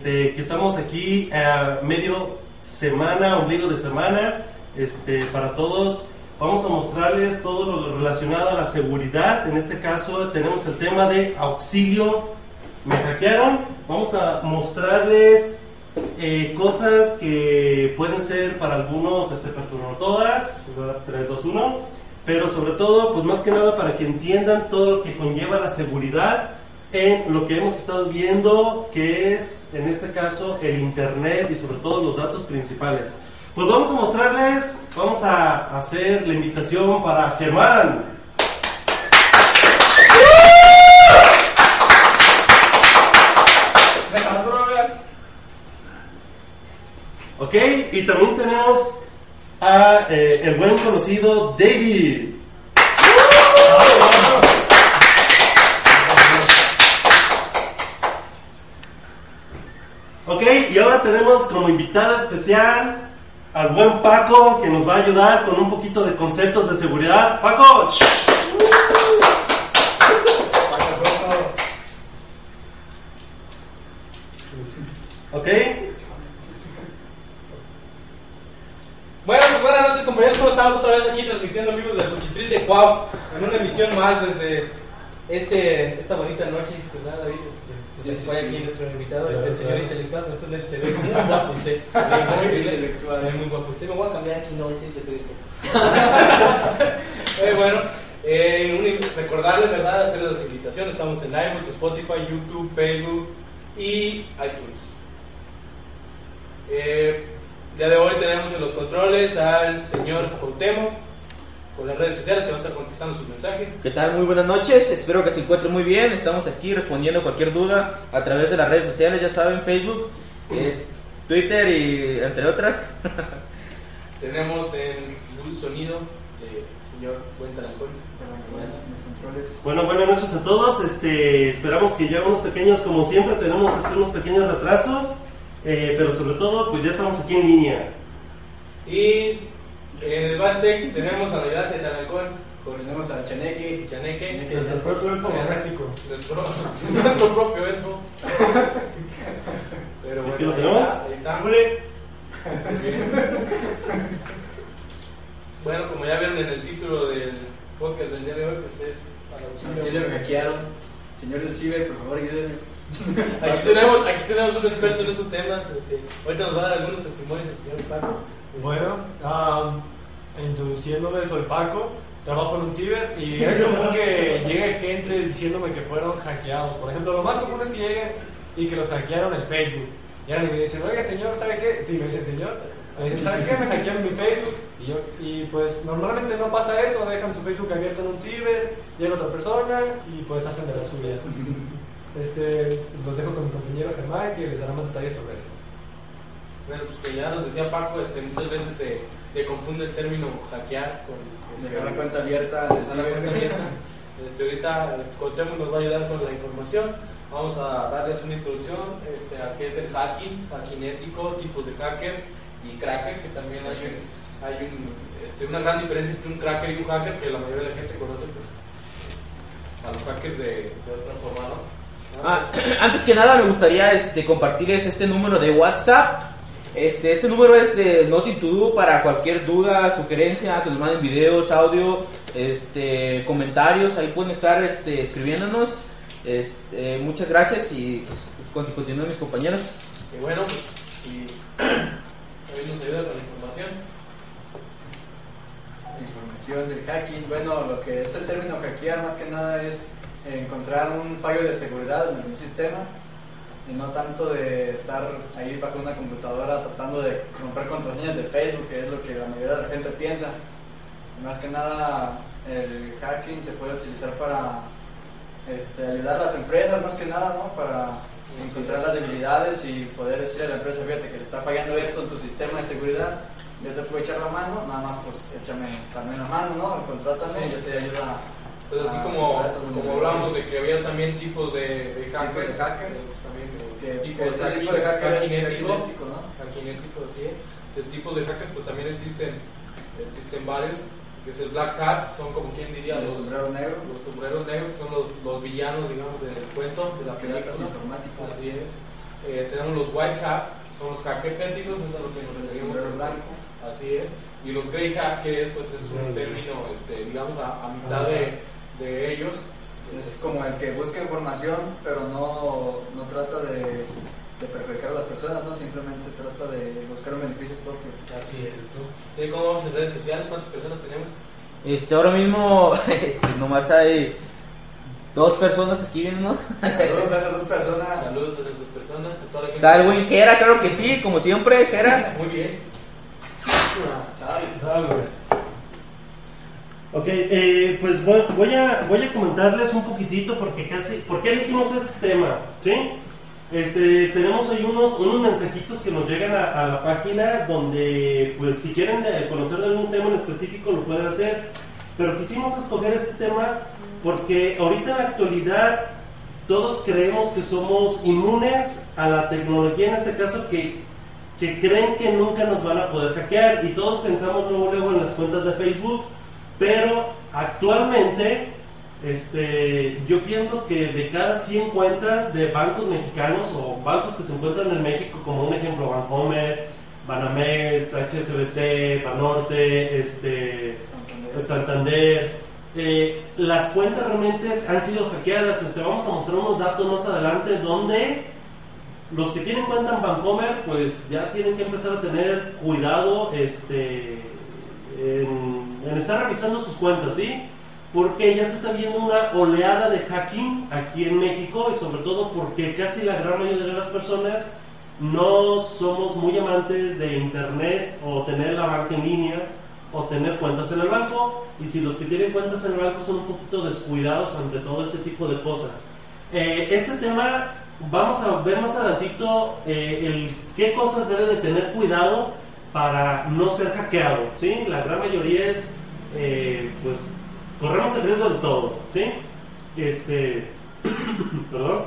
Este, que estamos aquí a medio semana, ombligo de semana, este, para todos. Vamos a mostrarles todo lo relacionado a la seguridad. En este caso tenemos el tema de auxilio. Me hackearon. Vamos a mostrarles eh, cosas que pueden ser para algunos, este, todas, 3, 2, 1, pero sobre todo, pues más que nada para que entiendan todo lo que conlleva la seguridad en lo que hemos estado viendo, que es en este caso el Internet y sobre todo los datos principales. Pues vamos a mostrarles, vamos a hacer la invitación para Germán. Ok, y también tenemos a eh, el buen conocido David. Y ahora tenemos como invitada especial al buen Paco que nos va a ayudar con un poquito de conceptos de seguridad. Paco. Ok. Bueno, buenas noches compañeros, ¿cómo estamos otra vez aquí transmitiendo amigos del Cuchitril de Cuau en una emisión más desde este, esta bonita noche, ¿verdad David? Sí, sí, fue aquí nuestro invitado, el señor intelectual, no se ve muy guapo usted. muy intelectual. muy guapo usted. Me voy a cambiar aquí, no, sí, te digo. eh, bueno, eh, recordarles, ¿verdad? Hacerles las invitaciones. Estamos en iBooks, Spotify, YouTube, Facebook y iTunes. Eh, día de hoy tenemos en los controles al señor Cuauhtémoc con las redes sociales que va a estar contestando sus mensajes. ¿Qué tal? Muy buenas noches, espero que se encuentren muy bien. Estamos aquí respondiendo cualquier duda a través de las redes sociales, ya saben, Facebook, eh, Twitter y entre otras. Tenemos en luz sonido del señor Cuenta bueno, buenas noches a todos. Este, esperamos que ya unos pequeños, como siempre, tenemos este, unos pequeños retrasos, eh, pero sobre todo, pues ya estamos aquí en línea. Y en el Bastec tenemos a Navidad de Tanacón, tenemos a Chaneque, Chaneque, nuestro propio elfo gráfico. Nuestro, propio elfo. Pero bueno, ¿Aquí lo tenemos? Ahí está. bueno, como ya vieron en el título del podcast del día de hoy, pues es para auxilio. me hackearon. Señor del CIBE, por favor, ayúdenme. Aquí tenemos, aquí tenemos un experto en esos temas. Este, ahorita nos va a dar algunos testimonios el señor Paco. Bueno, um, introduciéndome, soy Paco, trabajo en un ciber y es común que llegue gente diciéndome que fueron hackeados. Por ejemplo, lo más común es que lleguen y que los hackearon en Facebook. Y ahora me dicen, oiga señor, ¿sabe qué? Sí, me dicen señor. Me dicen, ¿sabe qué? Me hackearon mi Facebook. Y, yo, y pues normalmente no pasa eso, dejan su Facebook abierto en un ciber, llega otra persona y pues hacen de la suya. Este, los dejo con mi compañero Germán que les dará más detalles sobre eso. Bueno, pues que ya nos decía Paco, este, muchas veces se, se confunde el término hackear con este, una cuenta abierta. Este, ahorita Cotemo nos va a ayudar con la información. Vamos a darles una introducción este, a qué es el hacking, hacking ético, tipos de hackers y crackers, que también hay, un, hay un, este, una gran diferencia entre un cracker y un hacker que la mayoría de la gente conoce pues, a los hackers de, de otra forma, ¿no? Ah, antes que nada me gustaría este, compartirles este número de WhatsApp este, este número es de Nothing para cualquier duda, sugerencia, que nos manden videos, audio, este, comentarios, ahí pueden estar este, escribiéndonos. Este, muchas gracias y pues, mis compañeros. Y bueno, pues, y nos ayuda con la información. Información del hacking, bueno, lo que es el término hackear más que nada es encontrar un fallo de seguridad en algún sistema y no tanto de estar ahí bajo una computadora tratando de romper contraseñas de Facebook, que es lo que la mayoría de la gente piensa. más que nada, el hacking se puede utilizar para este, ayudar a las empresas, más que nada, ¿no? Para encontrar las debilidades y poder decirle a la empresa, fíjate que le está fallando esto en tu sistema de seguridad, yo te puedo echar la mano, nada más pues échame también la mano, ¿no? Contrátame y yo te ayuda pues así como, como hablamos de que había también tipos de, de hackers, de hackers que tipo, este tipo de hackers cinético, ¿no? Sí. De tipos de hackers pues también existen, existen varios, que es el Black Hat, son como quien diría los, sombreros negros. Los sombreros negros son los, los villanos, digamos, del cuento, de la película. informáticos. Así es. Eh, tenemos los white hat, que son los hackers éticos, es a lo que nos referimos. sombrero este, blanco. Así es. Y los grey hat, que pues es un término, este, digamos, a, a mitad de, de ellos. Es como el que busca información, pero no, no trata de, de perjudicar a las personas, no simplemente trata de buscar un beneficio propio. Así es. ¿Sí, ¿Cómo vamos en redes sociales? ¿Cuántas personas tenemos? Este, ahora mismo, este, nomás hay dos personas aquí viéndonos. Saludos a esas dos personas. Saludos a esas personas, a toda la gente. Jera, claro que sí, como siempre, Jera. Muy bien. Ok, eh, pues voy, voy a, voy a comentarles un poquitito porque casi, ¿por qué elegimos este tema? ¿Sí? Este, tenemos ahí unos, unos mensajitos que nos llegan a, la página donde, pues, si quieren eh, conocer algún tema en específico lo pueden hacer. Pero quisimos escoger este tema porque ahorita en la actualidad todos creemos que somos inmunes a la tecnología, en este caso que, que creen que nunca nos van a poder hackear y todos pensamos luego, luego en las cuentas de Facebook, pero actualmente este, yo pienso que de cada 100 cuentas de bancos mexicanos o bancos que se encuentran en México, como un ejemplo Bancomer, Banamex, HSBC, Banorte, este, Santander, eh, las cuentas realmente han sido hackeadas. Este, vamos a mostrar unos datos más adelante donde los que tienen cuenta en Bancomer, pues ya tienen que empezar a tener cuidado este, en, estar revisando sus cuentas, ¿sí? Porque ya se está viendo una oleada de hacking aquí en México y sobre todo porque casi la gran mayoría de las personas no somos muy amantes de internet o tener la banca en línea o tener cuentas en el banco y si los que tienen cuentas en el banco son un poquito descuidados ante todo este tipo de cosas. Eh, este tema vamos a ver más adelantito eh, qué cosas debe de tener cuidado para no ser hackeado, ¿sí? La gran mayoría es, eh, pues, corremos el riesgo de todo, ¿sí? Este, perdón.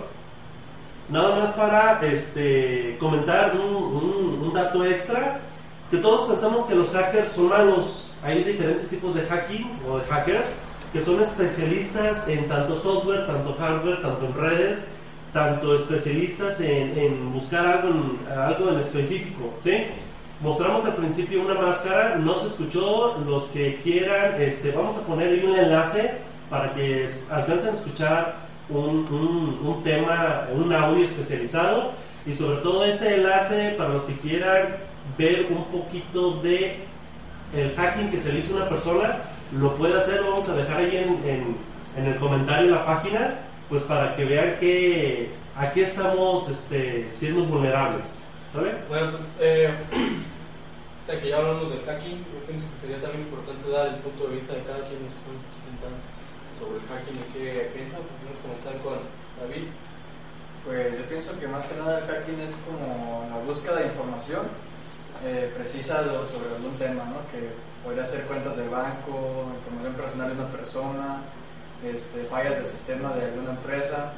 Nada más para este, comentar un, dato extra, que todos pensamos que los hackers son malos. Hay diferentes tipos de hacking o de hackers que son especialistas en tanto software, tanto hardware, tanto en redes, tanto especialistas en, en buscar algo en, algo en específico, ¿sí? Mostramos al principio una máscara, no se escuchó, los que quieran, este, vamos a poner ahí un enlace para que alcancen a escuchar un, un- un tema, un audio especializado y sobre todo este enlace para los que quieran ver un poquito de el hacking que se le hizo a una persona, lo puede hacer, lo vamos a dejar ahí en, en- en el comentario en la página, pues para que vean que aquí estamos este, siendo vulnerables, ¿sale? Bueno, pues, eh, hasta que ya hablamos del hacking, yo pienso que sería también importante dar el punto de vista de cada quien nos están presentando sobre el hacking y qué piensa. Podemos comenzar con David. Pues yo pienso que más que nada el hacking es como la búsqueda de información eh, precisa sobre algún tema, ¿no? Que podría ser cuentas del banco, información personal de una persona, este, fallas del sistema de alguna empresa.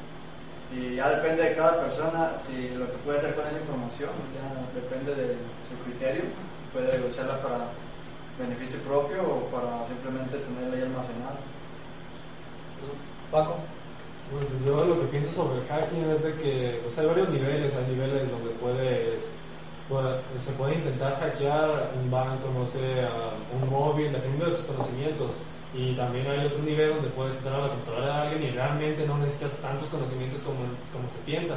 Y ya depende de cada persona si lo que puede hacer con esa información, ya depende de su criterio. Puede usarla para beneficio propio o para simplemente tenerla ahí almacenada. Paco. Bueno, pues yo lo que pienso sobre el hacking es de que pues hay varios niveles, hay niveles donde puedes, puede- se puede intentar hackear un banco, no sé, a un móvil, dependiendo de tus conocimientos. Y también hay otro nivel donde puedes entrar a la computadora de alguien y realmente no necesitas tantos conocimientos como, como se piensa.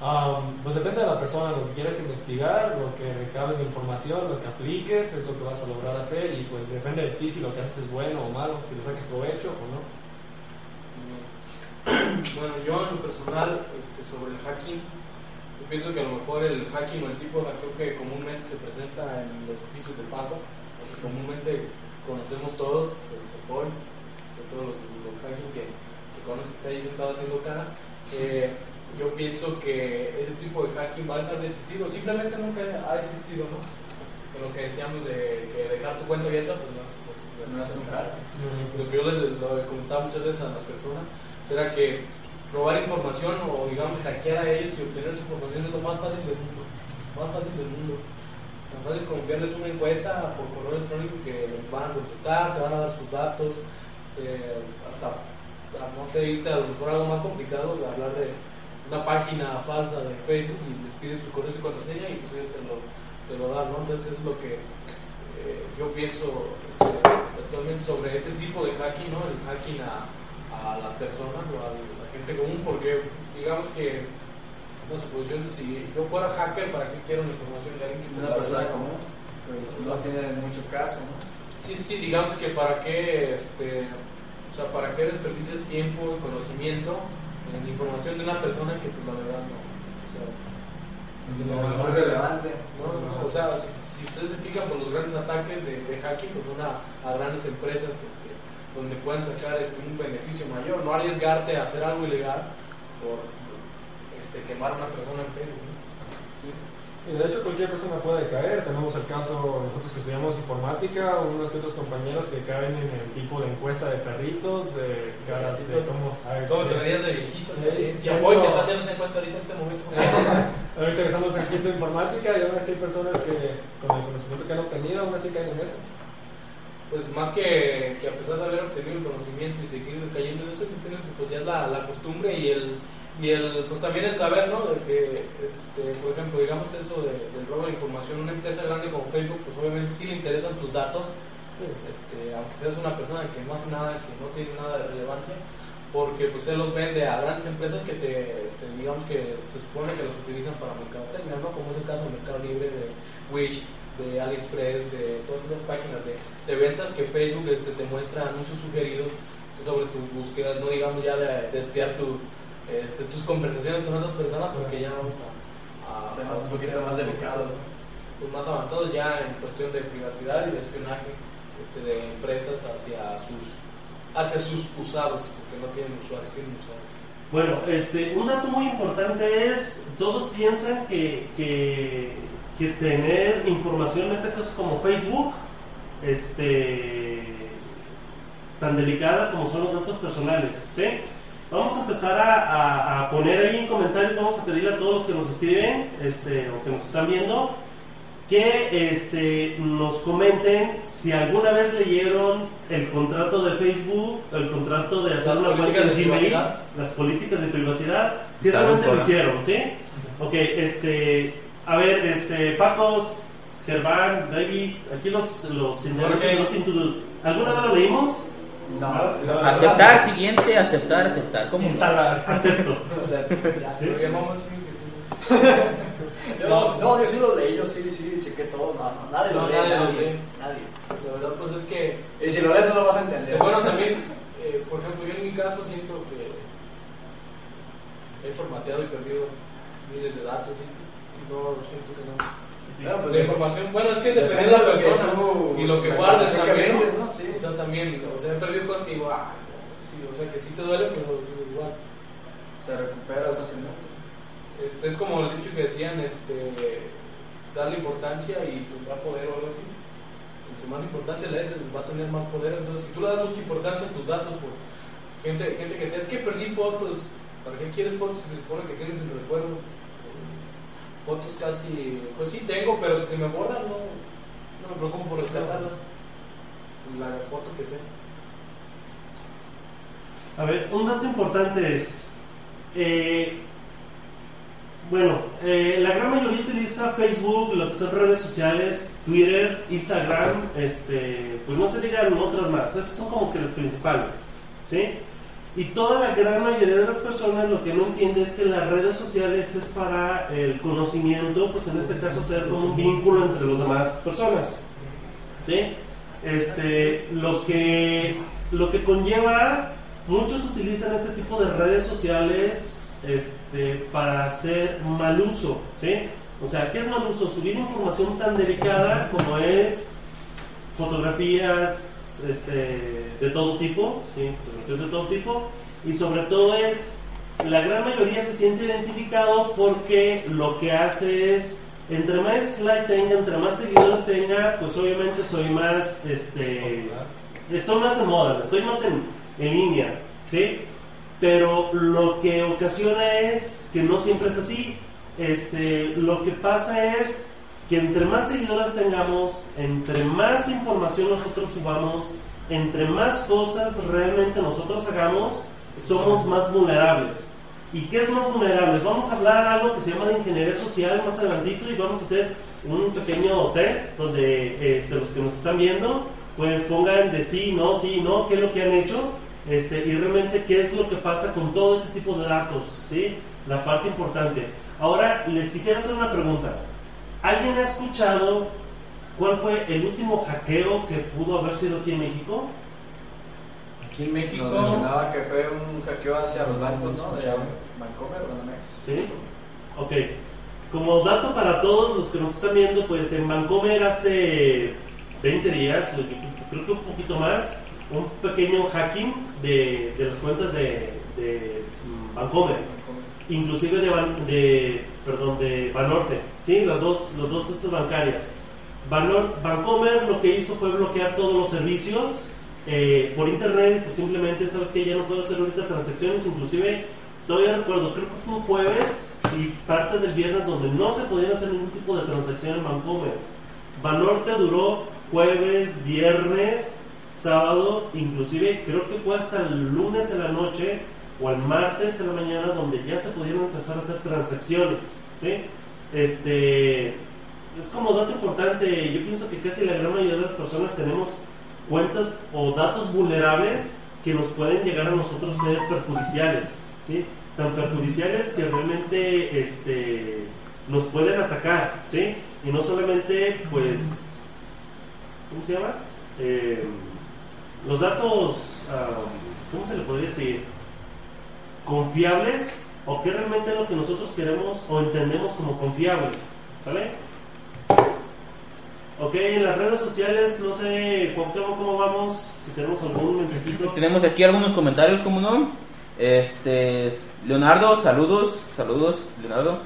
Am, pues depende de la persona, lo que quieres investigar, lo que recabes de información, lo que apliques, es lo que vas a lograr hacer y pues depende de ti si lo que haces es bueno o malo, si le sacas provecho o no. Bueno, yo en lo personal, este, sobre el hacking, yo pienso que a lo mejor el hacking o el tipo de hackeo que comúnmente se presenta en los oficios de pago, o que comúnmente conocemos todos, el Topol, sobre todo los, los hacking que, que conoces que está ahí sentado haciendo caras, eh, yo pienso que ese tipo de hacking va a dejar de existir, o simplemente nunca ha existido, ¿no? Con lo que decíamos de que dejar tu cuenta abierta, pues no es, no es- No es un hacking. lo que yo les lo he comentado muchas veces a las personas será que robar información o digamos hackear a ellos y obtener su información es lo más fácil del mundo más fácil del mundo tan fácil como enviarles una encuesta por correo electrónico que les van a contestar te van a dar sus datos eh, hasta no sé irte a lo mejor algo más complicado de hablar de, una página falsa de Facebook y les pides tu correo y contraseña y pues ellos te lo, te lo dan, ¿no? Entonces es lo que eh, yo pienso este, actualmente sobre ese tipo de hacking, ¿no? El hacking a, a las personas o a la gente común, porque digamos que pues yo, si yo fuera hacker, ¿para qué quiero la información de alguien que Una persona común, pues no tiene mucho caso, ¿no? Sí, sí, digamos que para qué, este, o sea, para qué desperdicias tiempo y conocimiento en información de una persona que pues la verdad no. O sea, No es relevante. no, no, o sea, si, si ustedes se fijan por los grandes ataques de, de hacking, pues son a, a grandes empresas este, donde pueden sacar este, un beneficio mayor, no arriesgarte a hacer algo ilegal por este, quemar a una persona en Facebook. Y de hecho cualquier persona puede caer. Tenemos el caso, nosotros que estudiamos informática, unos que otros compañeros que caen en el tipo de encuesta de perritos, de, cara- de cómo... a ver, ¿Cómo sí. te verías de viejito? Sí, apoyo que está haciendo esa encuesta ahorita en este momento. Ahorita que estamos en quinto de informática y aún así hay personas que con el conocimiento que han obtenido aún así caen en eso. Pues más que, que a pesar de haber obtenido el conocimiento y seguir cayendo en eso, yo creo que pues ya es la, la costumbre y el, y el, pues también el saber, ¿no? De que, este, por ejemplo, digamos eso de- del robo de información, una empresa grande como Facebook, pues obviamente sí le interesan tus datos, este, aunque seas una persona que no hace nada, que no tiene nada de relevancia, porque pues él los vende a grandes empresas que te, este, digamos que se supone que los utilizan para mercadotecnia, ¿no? Como es el caso de Mercado Libre, de Wish, de AliExpress, de todas esas páginas de, de ventas que Facebook este, te muestra anuncios sugeridos sobre tus búsquedas, no digamos ya de, de espiar tu, este, tus conversaciones con otras personas, porque ya vamos a, a, Temas un poquito más delicados. pues, más avanzados ya en cuestión de privacidad y de espionaje este, de empresas hacia sus hacia sus usados, porque no tienen usuarios, tienen usuarios. Bueno, este, un dato muy importante es, todos piensan que, que, que tener información, en este caso como Facebook, este, tan delicada como son los datos personales, ¿sí? Vamos a empezar a, a- a poner ahí en comentarios, vamos a pedirle a todos los que nos escriben, este, o que nos están viendo, que este, nos comenten si alguna vez leyeron el contrato de Facebook, el contrato de hacer una cuenta de Gmail, privacidad. las políticas de privacidad, si Está realmente lo hicieron, ¿sí? Ok, este, a ver, este, Pacos, Gerván, David, aquí los, los integrantes Ok. de Nothing to Do. ¿Alguna vez lo leímos? No, Aceptar, siguiente, aceptar, aceptar. ¿Cómo? Instalar. Acepto. O sea, ya. Lo llamamos así, que sí. Yo, no, no, yo sí lo leí, yo sí, sí, chequé todo. No, no, nadie No, lo lee, nadie lo nadie. La verdad, pues es que Y si lo lees no lo vas a entender. Este, bueno, también, eh, por ejemplo, yo en mi caso siento que he formateado y perdido miles de datos. ¿viste? Y no, siento que no. Bueno, pues, de información, bueno, es que depende de la lo que persona tú- y lo que guardes que también. ¿no? vendes, ¿no? También, o sea, he perdido cosas que digo, ah, sí, o sea, que sí te duele, pero igual. Se recupera fácilmente. Este, es como el dicho que decían, este, darle importancia y tendrá poder o algo así. Entre más importancia le des, va a tener más poder. Entonces, si tú le das mucha importancia a tus datos, por gente, gente que sea, es que perdí fotos, ¿para qué quieres fotos si se supone que tienes el recuerdo? Fotos casi, pues sí tengo, pero si se me borran, no, no me preocupo por rescatarlas. La foto que sea. A ver, un dato importante es, eh, bueno, eh, la gran mayoría utiliza Facebook, lo que son redes sociales, Twitter, Instagram, este, pues no se digan otras más, esas son como que las principales, ¿sí? Y toda la gran mayoría de las personas lo que no entiende es que las redes sociales es para el conocimiento, pues en este caso ser como un vínculo entre las demás personas, ¿sí? Este, lo que, lo que conlleva, muchos utilizan este tipo de redes sociales este, para hacer mal uso, ¿sí? O sea, ¿qué es mal uso? Subir información tan delicada como es fotografías este, de todo tipo, ¿sí? Fotografías de todo tipo, y sobre todo es, la gran mayoría se siente identificado porque lo que hace es, entre más like tenga, entre más seguidores tenga, pues obviamente soy más, este, estoy más en moda, estoy más en, en línea, ¿sí? Pero lo que ocasiona es que no siempre es así. Este, lo que pasa es que entre más seguidores tengamos, entre más información nosotros subamos, entre más cosas realmente nosotros hagamos, somos más vulnerables. ¿Y qué es más vulnerable? Vamos a hablar algo que se llama de ingeniería social más adelantito y vamos a hacer un pequeño test donde este, los que nos están viendo pues pongan de sí, no, sí, no, qué es lo que han hecho este, y realmente qué es lo que pasa con todo ese tipo de datos, ¿sí? La parte importante. Ahora les quisiera hacer una pregunta. ¿Alguien ha escuchado cuál fue el último hackeo que pudo haber sido aquí en México? Aquí en México nos mencionaba que fue un hackeo hacia los bancos, ¿no? De Bancomer o Banamex. Sí. Ok. Como dato para todos los que nos están viendo, pues en Bancomer hace 20 días, creo que un poquito más, un pequeño hacking de, de las cuentas de, de Bancomer, inclusive de, de, perdón, de Banorte, ¿sí? las dos, las dos estas bancarias. Banor, Bancomer lo que hizo fue bloquear todos los servicios eh, por internet, pues simplemente, ¿sabes que Ya no puedo hacer ahorita transacciones, inclusive todavía recuerdo, creo que fue un jueves y parte del viernes donde no se podía hacer ningún tipo de transacción en Bancomer. Banorte duró jueves, viernes, sábado, inclusive creo que fue hasta el lunes en la noche o el martes en la mañana donde ya se pudieron empezar a hacer transacciones. ¿sí? Este, es como dato importante, yo pienso que casi la gran mayoría de las personas tenemos cuentas o datos vulnerables que nos pueden llegar a nosotros ser perjudiciales. ¿sí? Tan perjudiciales que realmente este, nos pueden atacar. ¿sí? Y no solamente, pues, ¿cómo se llama? Eh, los datos, ¿cómo se le podría decir? Confiables o qué realmente es lo que nosotros queremos o entendemos como confiable. ¿Sale? Ok, en las redes sociales, no sé, ¿cómo vamos? Si tenemos algún mensajito. Tenemos aquí algunos comentarios, ¿cómo no? Este, Leonardo, saludos, saludos, Leonardo.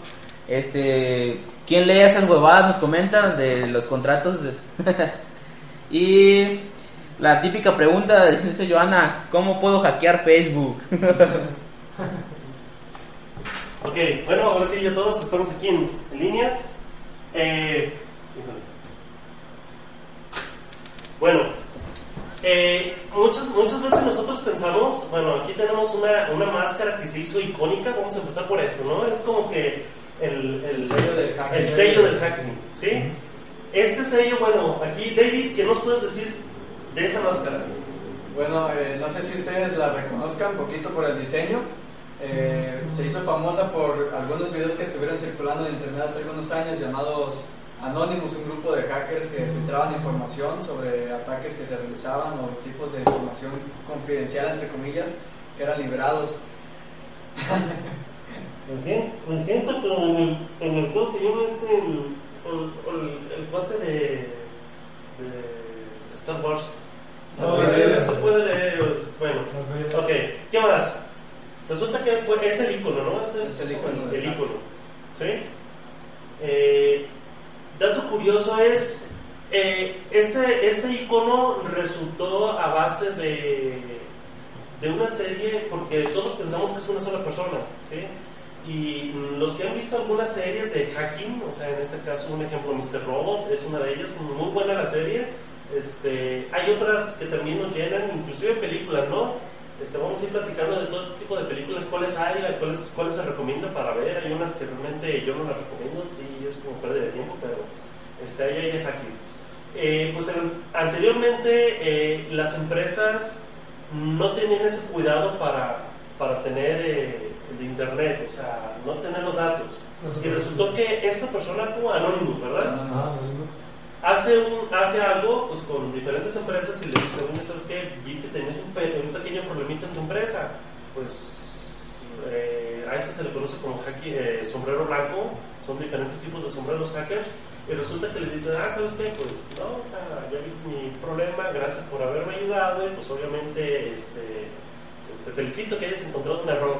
Este, ¿quién lee esas huevadas? Nos comentan de los contratos. y la típica pregunta, dice Joana, ¿cómo puedo hackear Facebook? ok, bueno, ahora sí, ya todos estamos aquí en, línea. Eh, bueno, eh, muchas, muchas veces nosotros pensamos, bueno, aquí tenemos una, una, máscara que se hizo icónica, vamos a empezar por esto, ¿no? Es como que el, el, sello del hacking. El sello del hacking, ¿sí? Este sello, bueno, aquí, David, ¿qué nos puedes decir de esa máscara? Bueno, eh, no sé si ustedes la reconozcan un poquito por el diseño. Eh, se hizo famosa por algunos videos que estuvieron circulando en internet hace algunos años llamados Anonymous, un grupo de hackers que filtraban información sobre ataques que se realizaban o tipos de información confidencial, entre comillas, que eran liberados. Me siento como en el, en el ¿cómo se llama este? El, el, el cuate de, de Star Wars. No, eso puede leer. Bueno, ok, ¿qué más? Resulta que fue, es el icono, ¿no? Ese es, el icono. El icono. ¿Sí? Eh, dato curioso es, eh, este, este icono resultó a base de, de una serie, porque todos pensamos que es una sola persona, ¿sí? Y los que han visto algunas series de hacking, o sea, en este caso un ejemplo, Mr. Robot es una de ellas, muy buena la serie. Este, hay otras que también nos llenan, inclusive películas, ¿no? Este, vamos a ir platicando de todo ese tipo de películas, cuáles hay, cuáles, cuáles se recomienda para ver. Hay unas que realmente yo no las recomiendo, sí es como pérdida de tiempo, pero este, ahí hay de hacking. Eh, pues anteriormente eh, las empresas no tenían ese cuidado para, para tener eh, el internet, o sea, no tener los datos. y resultó que esta persona, como Anonymous, ¿verdad? Ah, hace, un, hace algo pues, con diferentes empresas y le dice, ¿sabes qué? Vi que tenías un, pe pequeño problemita en tu empresa. Pues eh, a esto se le conoce como hacking, eh, sombrero blanco, son diferentes tipos de sombreros hackers. Y resulta que les dicen, ah, ¿sabes qué? Pues no, o sea, ya viste mi problema, gracias por haberme ayudado y pues obviamente este, te felicito que hayas encontrado un error.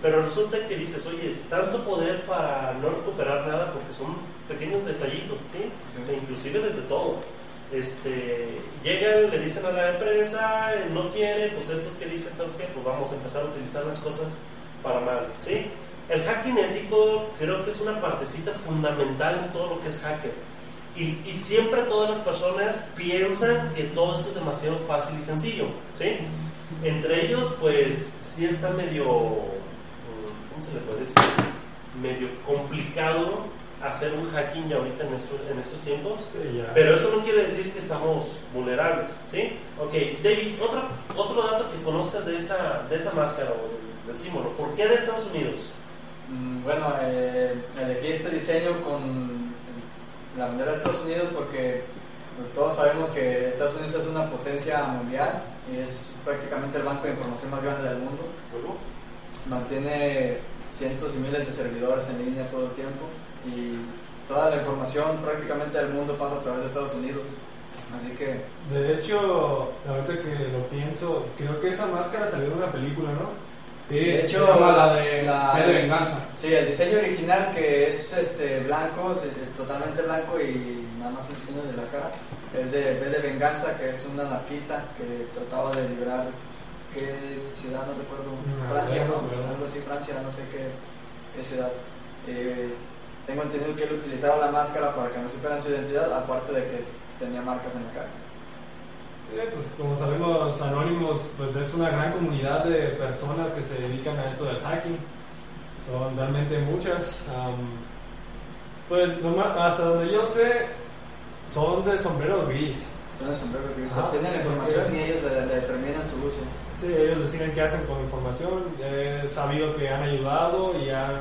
Pero resulta que dices, oye, es tanto poder para no recuperar nada porque son pequeños detallitos, ¿sí? O sea, inclusive desde todo. Este, llegan, le dicen a la empresa, no quiere, pues estos que dicen, ¿sabes qué? Pues vamos a empezar a utilizar las cosas para mal, ¿sí? El hacking ético creo que es una partecita fundamental en todo lo que es hacker. Y, y siempre todas las personas piensan que todo esto es demasiado fácil y sencillo, ¿sí? Entre ellos, pues sí está medio, ¿cómo ¿cómo se le puede decir? Medio complicado hacer un hacking ya ahorita en, estos, en estos tiempos. Sí. Pero eso no quiere decir que estamos vulnerables, ¿sí? Ok, David, otro, otro dato que conozcas de esta, de esta máscara o del, del símbolo. ¿Por qué de Estados Unidos? Mm, Bueno, eh, elegí este diseño con la bandera de Estados Unidos porque pues, todos sabemos que Estados Unidos es una potencia mundial y es prácticamente el banco de información más grande del mundo. Mantiene cientos y miles de servidores en línea todo el tiempo y toda la información prácticamente del mundo pasa a través de Estados Unidos. Así que De hecho, ahorita que lo pienso, creo que esa máscara salió de una película, ¿no? Sí, De hecho, se llama la de la- de Venganza. Sí, el diseño original que es este blanco, totalmente blanco y nada más el diseño de la cara, es de V de Venganza, que es un anarquista que trataba de liberar, ¿qué ciudad? No recuerdo, No, Francia, no, ¿no? Algo así, Francia, no sé qué, qué ciudad. Eh, tengo entendido que él utilizaba la máscara para que no supieran su identidad, aparte de que tenía marcas en la cara. Eh, pues como sabemos, Anonymous pues es una gran comunidad de personas que se dedican a esto del hacking. Son realmente muchas. am, pues hasta donde yo sé, son de sombrero gris. Son el sombrero gris, Ah, obtienen la información y ellos le, le determinan su uso. Sí, ellos deciden qué hacen con la información. He sabido que han ayudado y han...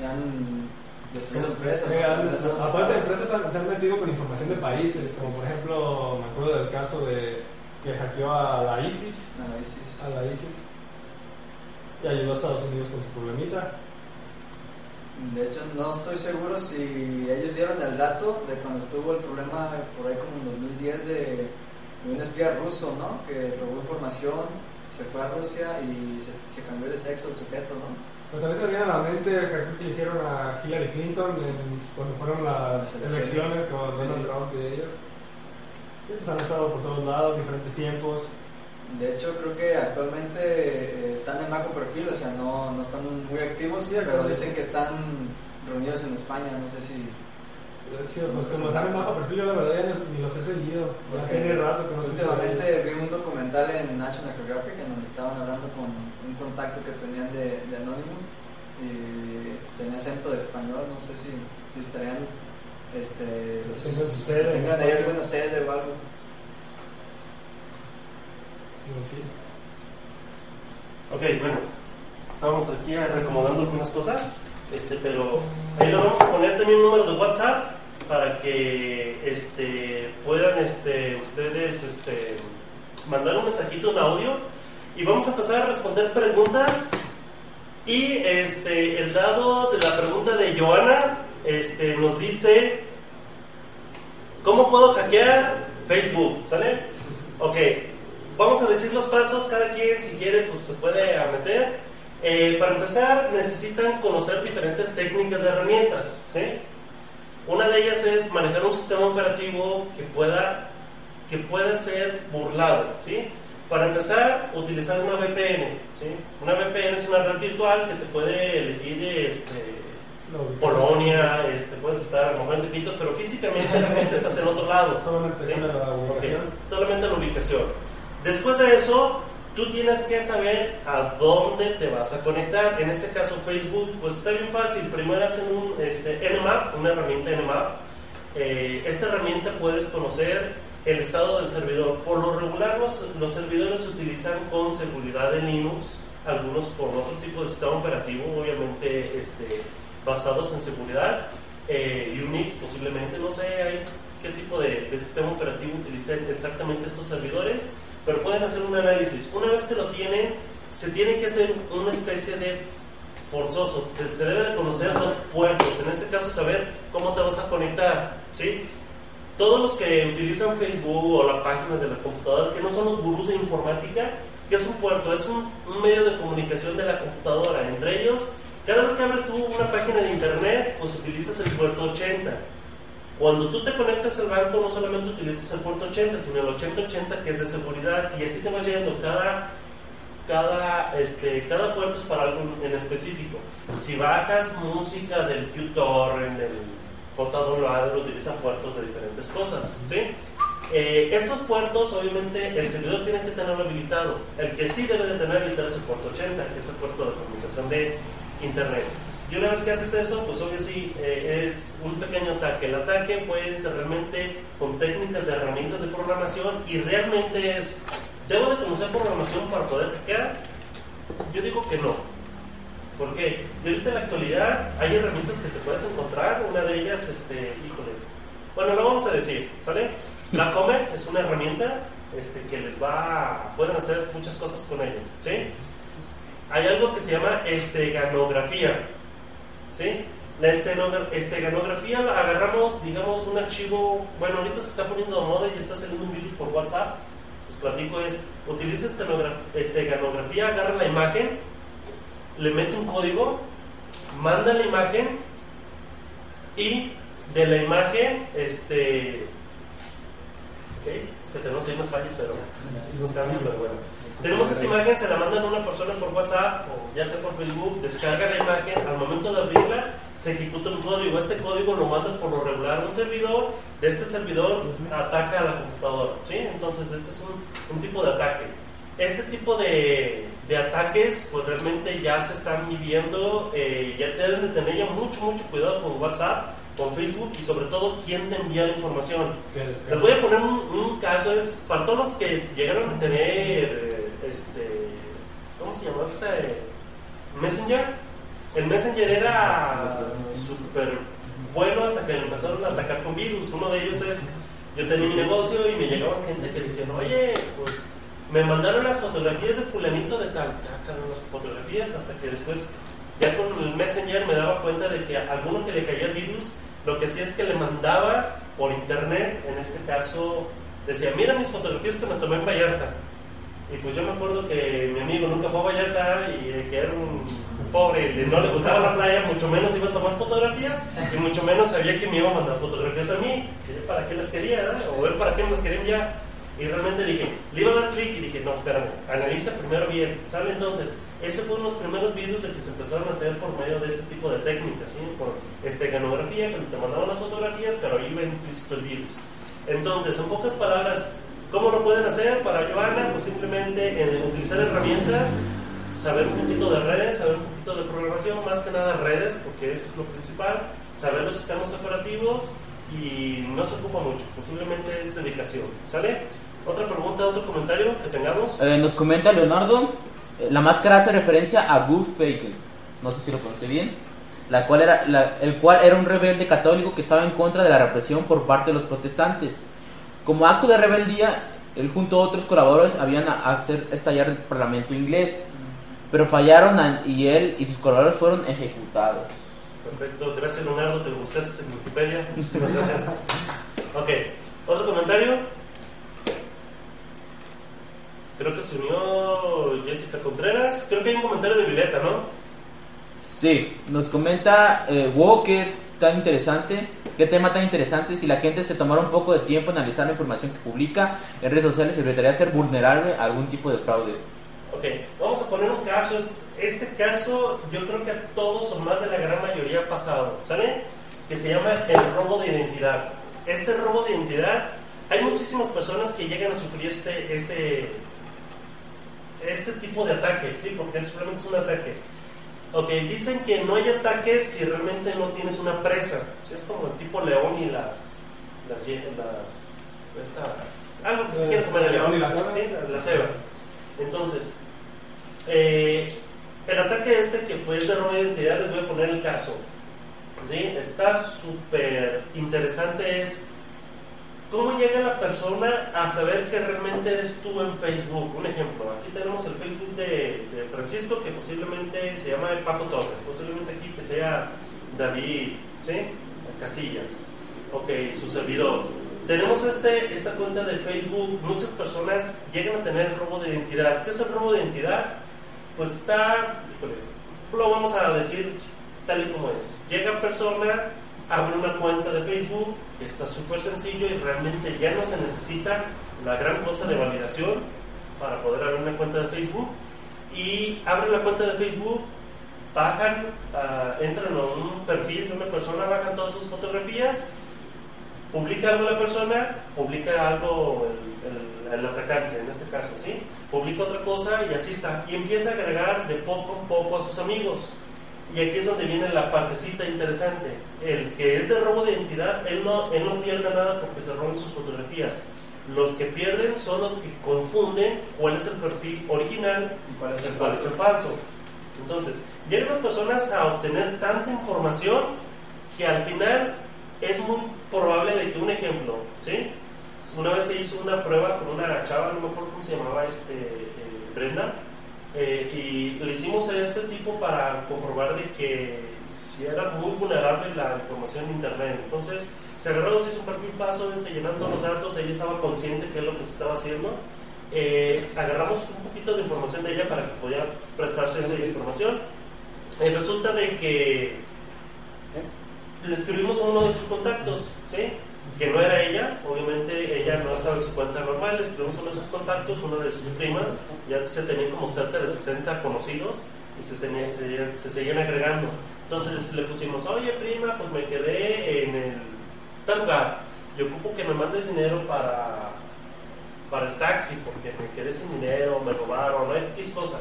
Ya han destruido empresas. aparte empresas se han metido con información de países, como por ejemplo, me acuerdo del caso de que hackeó a la ISIS, a la ISIS, y ayudó a Estados Unidos con su problemita. De hecho, no estoy seguro si ellos dieron el dato de cuando estuvo el problema por ahí como en 2010 de, de un espía ruso, ¿no? Que robó información, se fue a Rusia y se, se cambió de sexo el sujeto, ¿no? Pues a mí se me viene a la mente el hackeo que le hicieron a Hillary Clinton en- cuando fueron las elecciones. con Donald. Trump y ellos. Sí, pues han estado por todos lados, diferentes tiempos. De hecho, creo que actualmente eh, están en bajo perfil, o sea, no, no están muy activos, Sí, pero dicen que están reunidos en España, no sé si... Sí, pues como están en bajo perfil, yo la verdad ya ni, los he seguido. Ya Porque tiene rato que no sé Últimamente vi un documental en National Geographic en donde estaban hablando con un contacto que tenían de, de Anonymous y tenía acento de español, no sé si, si estarían este, Si tengan su sede en tengan ahí alguna sede o algo. Ok, bueno, estábamos aquí recomodando algunas cosas, este, pero ahí lo vamos a poner también un número de WhatsApp para que este, puedan este, ustedes este, mandar un mensajito en audio y vamos a empezar a responder preguntas y este, el dado de la pregunta de Joana este, nos dice ¿cómo puedo hackear Facebook? ¿Sale? Ok, vamos a decir los pasos, cada quien si quiere pues se puede meter. Eh, para empezar necesitan conocer diferentes técnicas de herramientas. ¿sí? Una de ellas es manejar un sistema operativo que pueda, que pueda ser burlado. ¿sí? Para empezar, utilizar una VPN. ¿sí? Una VPN es una red virtual que te puede elegir este, Polonia, este, puedes estar a lo mejor en Tepito, pero físicamente realmente estás en otro lado. Solamente ¿sí? la ubicación. Solamente la ubicación. Después de eso, tú tienes que saber a dónde te vas a conectar. En este caso, Facebook, pues está bien fácil. Primero hacen un este, Nmap, una herramienta Nmap. Eh, esta herramienta puedes conocer el estado del servidor. Por lo regular, los, los servidores se utilizan con seguridad en Linux, algunos con otro tipo de sistema operativo, obviamente este, basados en seguridad. Eh, Unix posiblemente, no sé qué tipo de, de sistema operativo utilizan exactamente estos servidores, pero pueden hacer un análisis. Una vez que lo tienen, se tiene que hacer una especie de forzoso, se debe de conocer los puertos, en este caso saber cómo te vas a conectar, ¿sí? Todos los que utilizan Facebook o las páginas de las computadoras, que no son los gurús de informática, que es un puerto? Es un, un medio de comunicación de la computadora. Entre ellos, cada vez que abres tú una página de internet, pues utilizas el puerto 80. Cuando tú te conectas al banco, no solamente utilizas el puerto 80, sino el 8080 que es de seguridad, y así te va llegando cada, cada, este, cada puerto es para algo en específico. Si bajas música del QTorrent, del JWA, utilizan puertos de diferentes cosas, ¿sí? Eh, estos puertos, obviamente, el servidor tiene que tenerlo habilitado. El que sí debe de tener habilitado es el puerto 80, que es el puerto de comunicación de Internet. Y una vez que haces eso, pues obvio sí, eh, es un pequeño ataque. El ataque puede ser realmente con técnicas de herramientas de programación y realmente es, ¿debo de conocer programación para poder hackear? Yo digo que no. ¿Por qué? Y ahorita en la actualidad hay herramientas que te puedes encontrar, una de ellas, este, híjole, bueno, lo vamos a decir, ¿sale? La Comet es una herramienta este, que les va, pueden hacer muchas cosas con ella, ¿sí? Hay algo que se llama esteganografía, La esteganografía agarramos, digamos, un archivo, bueno, ahorita se está poniendo de moda y está saliendo un virus por WhatsApp, les platico es, utiliza esteganografía, agarra la imagen, le mete un código, manda la imagen y de la imagen, este, ok, es que tenemos ahí unas fallas, pero sí nos cambian, pero bueno. Tenemos esta imagen, se la mandan a una persona por WhatsApp o ya sea por Facebook, descarga la imagen, al momento de abrirla se ejecuta un código. Este código lo manda por lo regular a un servidor, de este servidor ataca a la computadora. ¿sí? Entonces, este es un, un tipo de ataque. Este tipo de, de ataques, pues realmente ya se están midiendo, eh, ya deben de tener ya mucho, mucho cuidado con WhatsApp, con Facebook y sobre todo quién te envía la información. Les voy a poner un, un caso, es para todos los que llegaron a tener, eh, este, ¿cómo se llamaba este? Messenger. El Messenger era súper bueno hasta que le empezaron a atacar con virus. Uno de ellos es, yo tenía mi negocio y me llegaban gente que decían, oye, pues me mandaron las fotografías de fulanito de tal, ya quedaron las fotografías hasta que después, ya con el Messenger me daba cuenta de que a alguno que le caía el virus, lo que hacía es que le mandaba por internet, en este caso, decía, mira mis fotografías que me tomé en Vallarta. Y pues yo me acuerdo que mi amigo nunca fue a Vallarta y que era un pobre, y no le gustaba la playa, mucho menos iba a tomar fotografías y mucho menos sabía que me iba a mandar fotografías a mí. Sí, ¿Para qué las quería? O él para qué me las quería enviar. Y realmente dije, le iba a dar clic y dije, no, espérame, analiza primero bien. ¿Sale? Entonces, ese fue uno de los primeros videos en que se empezaron a hacer por medio de este tipo de técnicas, ¿sí? Por esteganografía, que te mandaban las fotografías, pero ahí iba implícito el virus. Entonces, en pocas palabras, ¿cómo lo pueden hacer para Joana? Pues simplemente en utilizar herramientas, saber un poquito de redes, saber un poquito de programación, más que nada redes, porque es lo principal, saber los sistemas operativos y no se ocupa mucho, posiblemente es dedicación, ¿sale? Otra pregunta, otro comentario que tengamos. Eh, nos comenta Leonardo, eh, la máscara hace referencia a Gus Faken, no sé si lo pronuncié bien, la cual era, la- el cual era un rebelde católico que estaba en contra de la represión por parte de los protestantes. Como acto de rebeldía, él junto a otros colaboradores habían a hacer estallar el parlamento inglés, pero fallaron y él y sus colaboradores fueron ejecutados. Perfecto, gracias Leonardo, te buscaste en Wikipedia. Muchísimas gracias. Ok, otro comentario. Creo que se unió Jessica Contreras. Creo que hay un comentario de Violeta, ¿no? Sí, nos comenta eh, qué tan interesante, qué tema tan interesante. Si la gente se tomara un poco de tiempo analizar la información que publica en redes sociales, se evitaría ser vulnerable a algún tipo de fraude. Ok, vamos a poner un caso. Es- Este caso yo creo que a todos o más de la gran mayoría ha pasado, ¿sale? Que se llama el robo de identidad. Este robo de identidad, hay muchísimas personas que llegan a sufrir este, este, este tipo de ataque, ¿sí? Porque es, realmente es un ataque. Ok, dicen que no hay ataques si realmente no tienes una presa. ¿sí? Es como el tipo león y las... las, las estas, algo que se quiere comer el león. león y la cebra. ¿sí? La, la cebra. Entonces, eh, el ataque este que fue ese robo de identidad, les voy a poner el caso. ¿sí? Está súper interesante, es cómo llega la persona a saber que realmente eres tú en Facebook. Un ejemplo, aquí tenemos el Facebook de, de Francisco, que posiblemente se llama el Paco Torres, posiblemente aquí que sea David, ¿sí? Casillas, ok, su servidor. Tenemos este, esta cuenta de Facebook, muchas personas llegan a tener robo de identidad. ¿Qué es el robo de identidad? Pues está, lo vamos a decir tal y como es. Llega persona, abre una cuenta de Facebook, que está súper sencillo y realmente ya no se necesita la gran cosa de validación para poder abrir una cuenta de Facebook. Y abre la cuenta de Facebook, bajan, ah, entran a un perfil de una persona, bajan todas sus fotografías, publica algo la persona, publica algo el, atacante en este caso, ¿sí? Publica otra cosa y así está. Y empieza a agregar de poco en poco a sus amigos. Y aquí es donde viene la partecita interesante. El que es de robo de identidad, él no, él no pierde nada porque se roben sus fotografías. Los que pierden son los que confunden cuál es el perfil original ¿Y cuál es el cuál es el falso? falso. Entonces, llegan las personas a obtener tanta información que al final es muy probable de que un ejemplo, ¿sí? Una vez se hizo una prueba con una chava, no me acuerdo cómo se llamaba, este, eh, Brenda, eh, y le hicimos a este tipo para comprobar de que si era muy vulnerable la información en internet. Entonces, se agarró, se hizo un perfil falso, se llenaron todos los datos, ella estaba consciente de qué es lo que se estaba haciendo. Eh, agarramos un poquito de información de ella para que pudiera prestarse esa información. Eh, resulta de que le escribimos a uno de sus contactos, ¿sí? Que no era ella, obviamente ella no estaba en su cuenta normal, le escribimos uno de sus contactos, una de sus primas, ya se tenían como cerca de 60 conocidos y se, se, se seguían agregando. Entonces le pusimos, oye prima, pues me quedé en el tal lugar, yo ocupo que me mandes dinero para, para el taxi porque me quedé sin dinero, me robaron, no X cosa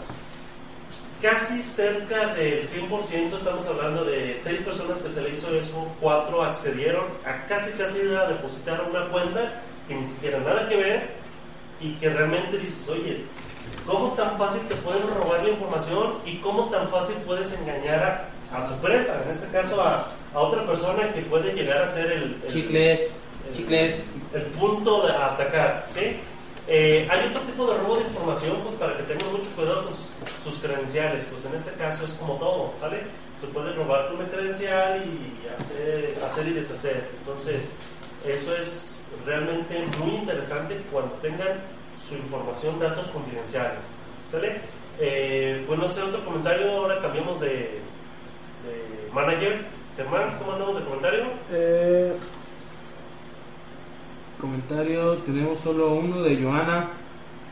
casi cerca del 100%, estamos hablando de 6 personas que se le hizo eso, 4 accedieron a casi casi a depositar una cuenta que ni siquiera nada que ver y que realmente dices, oye, ¿cómo tan fácil te pueden robar la información y cómo tan fácil puedes engañar a, a tu empresa, en este caso a, a otra persona que puede llegar a ser el, el- Chicles, el- chicles. el punto de atacar, ¿sí? Eh, hay otro tipo de robo de información, pues para que tengan mucho cuidado con sus, sus credenciales, pues en este caso es como todo, ¿sale? Tú puedes robarte una credencial y hacer, hacer y deshacer. Entonces, eso es realmente muy interesante cuando tengan su información, datos confidenciales, ¿sale? Eh, pues no sé, otro comentario, ahora cambiamos de, de manager. Germán, ¿cómo andamos de comentario? Eh, comentario, tenemos solo uno de Joana.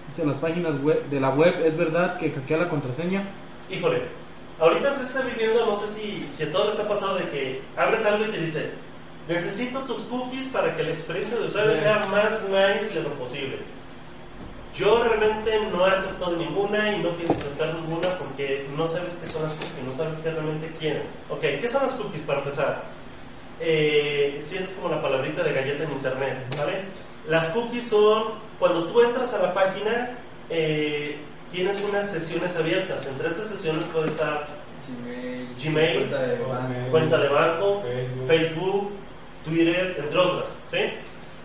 Dice las páginas web de la web, ¿es verdad que hackea la contraseña? Híjole, ahorita se está viviendo, no sé si, si a todos les ha pasado de que abres algo y te dice, necesito tus cookies para que la experiencia de usuario sea más nice de lo posible. Yo realmente no he aceptado ninguna y no pienso aceptar ninguna porque no sabes qué son las cookies, no sabes qué realmente quieren. Ok, ¿qué son las cookies para empezar? Eh, sí, es como la palabrita de galleta en internet, ¿vale? Las cookies son, cuando tú entras a la página, eh, tienes unas sesiones abiertas. Entre esas sesiones puede estar Gmail, Gmail, cuenta de banco. Cuenta de banco, Facebook. Facebook, Twitter, entre otras, ¿sí?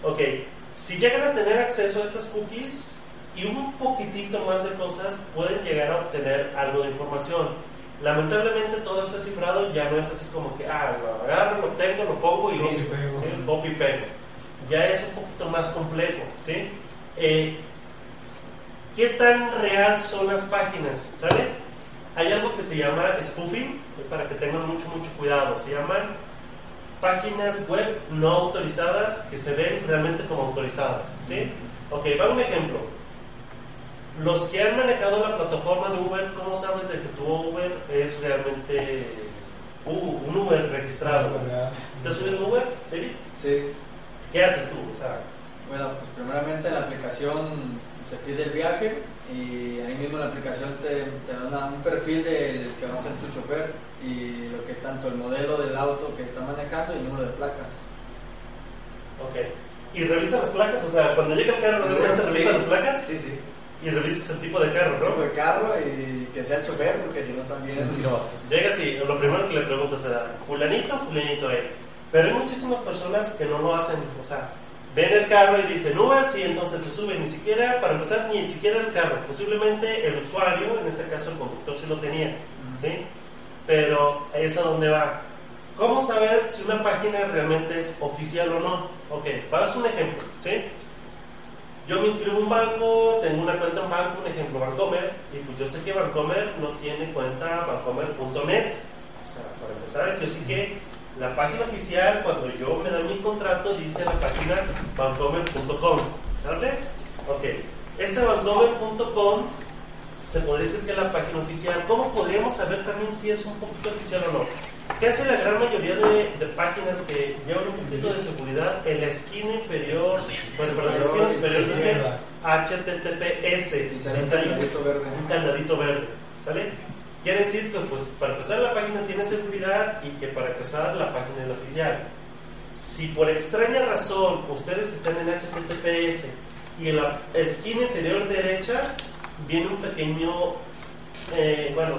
Ok, si llegan a tener acceso a estas cookies y un poquitito más de cosas, pueden llegar a obtener algo de información. Lamentablemente todo este cifrado ya no es así como que, ah, lo agarro, lo tengo, lo pongo y Copy, listo, pego. ¿sí? copy y pego. Ya es un poquito más complejo, ¿sí? Eh, ¿Qué tan real son las páginas? ¿Sale? Hay algo que se llama spoofing, eh, para que tengan mucho, mucho cuidado. Se llaman páginas web no autorizadas que se ven realmente como autorizadas. ¿sí? Ok, va un ejemplo. Los que han manejado la plataforma de Uber, ¿cómo sabes de que tu Uber es realmente uh, un Uber registrado? ¿Te has subido Uber, David? Sí. ¿Qué haces tú? O sea, Bueno, pues primeramente en la aplicación se pide el viaje y ahí mismo la aplicación te, te da un perfil del que va a ser tu chofer y lo que es tanto el modelo del auto que está manejando y el número de placas. ok. ¿Y revisas las placas? O sea, cuando llega el carro, ¿realmente Sí. revisas las placas? Sí, sí. Y revisas el tipo de carro, ¿no? Tipo de carro y que sea el chofer porque si no también mentiroso. Llegas y lo primero que le preguntas es, fulanito, fulanito él. Pero hay muchísimas personas que no lo hacen, o sea, ven el carro y dicen Uber, sí, entonces se sube, ni siquiera, para empezar, ni siquiera el carro, posiblemente el usuario, en este caso el conductor sí lo tenía, ¿sí? Pero es a donde va. ¿Cómo saber si una página realmente es oficial o no? Ok, vas un ejemplo, ¿sí? Yo me inscribo en un banco, tengo una cuenta en banco, un ejemplo, Bancomer, y pues yo sé que Bancomer no tiene cuenta bancomer.net. O sea, para empezar, yo sí que la página oficial, cuando yo me dan mi contrato, dice la página bancomer.com. ¿Sale? Ok. Este bancomer.com se podría decir que es la página oficial. ¿Cómo podríamos saber también si es un poquito oficial o no? ¿Qué hace la gran mayoría de, de páginas que llevan un poquito de seguridad? En la esquina inferior, bueno, perdón, en la esquina superior dice HTTPS. un candadito verde. Un candadito verde. ¿Sale? Quiere decir que, pues, para empezar, la página tiene seguridad y que para empezar, la página es la oficial. Si por extraña razón ustedes están en HTTPS y en la esquina inferior derecha viene un pequeño, eh, bueno,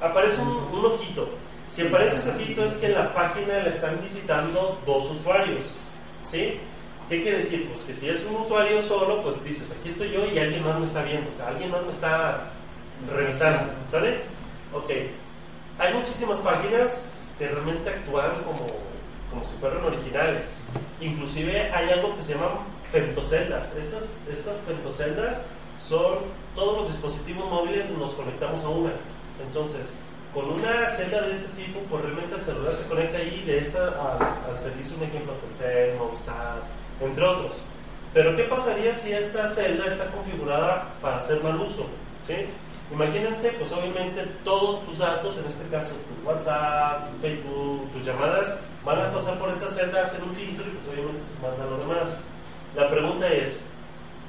aparece un, un ojito. Si aparece ese ojito es que la página la están visitando dos usuarios, ¿sí? ¿Qué quiere decir? Pues que si es un usuario solo, pues dices, aquí estoy yo y alguien más me está viendo, o sea, alguien más me está revisando, ¿sale? Ok. Hay muchísimas páginas que realmente actúan como, como si fueran originales. Inclusive hay algo que se llaman femtoceldas. Estas, estas femtoceldas son todos los dispositivos móviles nos conectamos a una. Entonces, con una celda de este tipo, pues realmente el celular se conecta ahí de esta al, al servicio, un ejemplo, Telcel, Movistar, entre otros. Pero ¿qué pasaría si esta celda está configurada para hacer mal uso? ¿sí? Imagínense, pues obviamente todos tus datos, en este caso tu WhatsApp, tu Facebook, tus llamadas, van a pasar por esta celda, hacer un filtro y pues obviamente se mandan los demás. La pregunta es,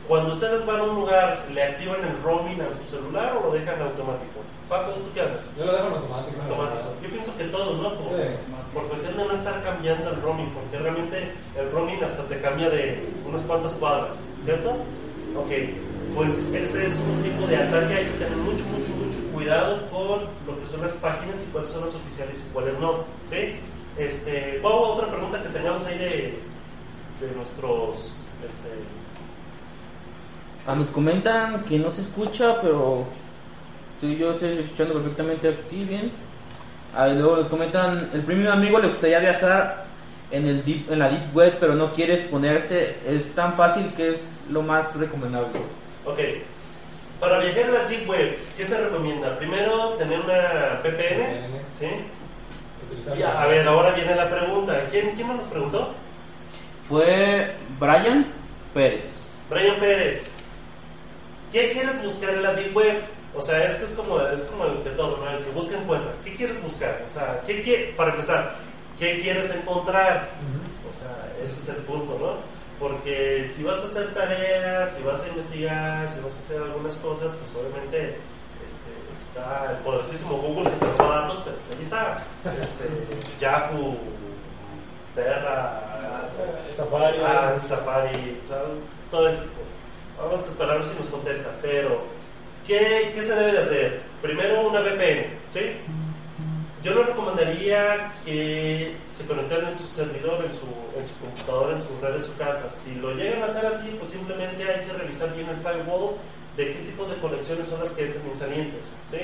cuando ustedes van a un lugar, ¿le activan el roaming a su celular o lo dejan automático? Paco, ¿tú qué haces? Yo lo dejo en automático. Automático. Yo pienso que todos, ¿no? Por, Sí. por cuestión de no estar cambiando el roaming, porque realmente el roaming hasta te cambia de unas cuantas cuadras, ¿cierto? Ok, pues ese es un tipo de ataque, hay que tener mucho, mucho, mucho cuidado con lo que son las páginas y cuáles son las oficiales y cuáles no, ¿sí? Este, ¿Cuál otra pregunta que tengamos ahí de, de nuestros... Este, Ah, nos comentan que no se escucha, pero sí, yo estoy escuchando perfectamente aquí bien. Ah, y luego nos comentan, el primer amigo le gustaría viajar en, el deep, en la Deep Web, pero no quiere exponerse. Es tan fácil que es lo más recomendable. Ok. Para viajar a la Deep Web, ¿qué se recomienda? Primero, tener una VPN, ¿sí? Utilizar Y a, a ver, ahora viene la pregunta. ¿Quién, quién nos preguntó? Fue Brian Pérez. Brian Pérez. ¿Qué quieres buscar en la Deep Web? O sea, es que es como, es como el de todo, ¿no? El que busca encuentra. ¿Qué quieres buscar? O sea, ¿qué, qué, para empezar, ¿qué quieres encontrar? O sea, ese es el punto, ¿no? Porque si vas a hacer tareas, si vas a investigar, si vas a hacer algunas cosas, pues obviamente este, está el poderosísimo Google que te roba datos, pero pues ahí está. Este, Yahoo, Terra, Safari. Ah, Safari, o sea, todo esto. Vamos a a ver si nos contesta. Pero, ¿qué, ¿qué se debe de hacer? Primero, una VPN, ¿sí? Yo le recomendaría que se conectaran en su servidor, en su, en su computadora, en sus redes, su casa. Si lo llegan a hacer así, pues simplemente hay que revisar bien el firewall de qué tipo de conexiones son las que entran y salientes, ¿sí?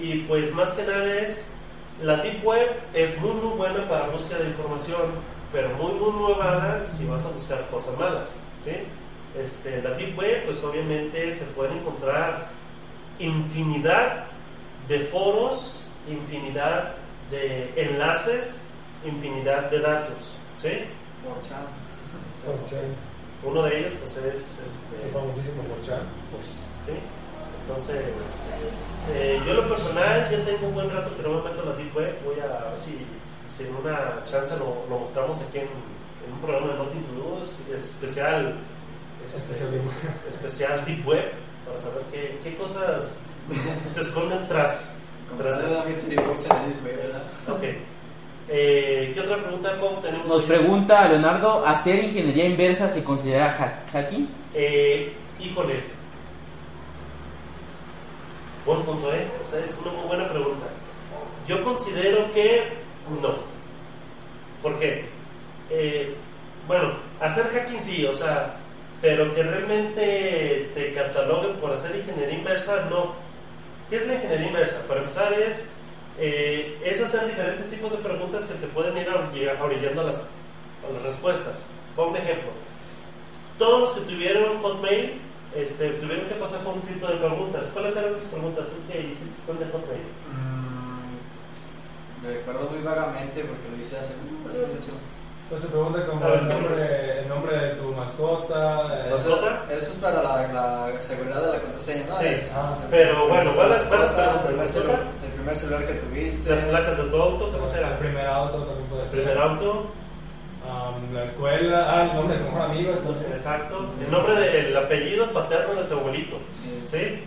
Y pues más que nada es, la Deep Web es muy muy buena para búsqueda de información, pero muy muy mala si vas a buscar cosas malas, ¿sí? Este, la Deep Web, pues obviamente se pueden encontrar infinidad de foros, infinidad de enlaces, infinidad de datos, ¿sí? Uno de ellos pues es El este, famosísimo Forchan. pues, ¿sí? Entonces, eh, yo en lo personal ya tengo un buen rato que no me meto en la Deep Web, voy a ver si, si en una chance lo, lo mostramos aquí en, en un programa de Nothing to Do es- especial, Especial Deep especial Deep Web, para saber qué, qué cosas se esconden tras, tras eso. la Mystery Box en la Deep Web, ¿verdad? Ok. Eh, ¿Qué otra pregunta Pau, tenemos? Nos hoy? pregunta Leonardo, ¿hacer ingeniería inversa se considera hack- hacking? Eh, híjole. Buen punto, ¿eh? O sea, es una muy buena pregunta. Yo considero que no. ¿Por qué? Eh, bueno, hacer hacking sí, o sea, pero que realmente te cataloguen por hacer ingeniería inversa, no. ¿Qué es la ingeniería inversa? Para empezar es, eh, es hacer diferentes tipos de preguntas que te pueden ir orilla- orillando a las, las respuestas. Pongo un ejemplo todos los que tuvieron Hotmail este, tuvieron que pasar por un filtro de preguntas. ¿Cuáles eran esas preguntas? ¿Tú qué hiciste con el Hotmail? Mm, me recuerdo muy vagamente porque lo hice hace, hace mucho. Pues te pregunta como el nombre, el nombre de tu mascota. eh, Eso, ¿Mascota? eso es para la, la seguridad de la contraseña, ¿no? Sí. Es- Ah, Pero bueno, ¿cuáles ¿cuáles mascota, preguntas? el, primer ¿Mascota? celular, el primer celular que tuviste. Las placas de tu auto, ¿cómo El será? primer auto también puede El ser. primer auto, la escuela. Ah, el nombre de tu mejor amigo. exacto. El nombre del apellido paterno de tu abuelito, ¿sí?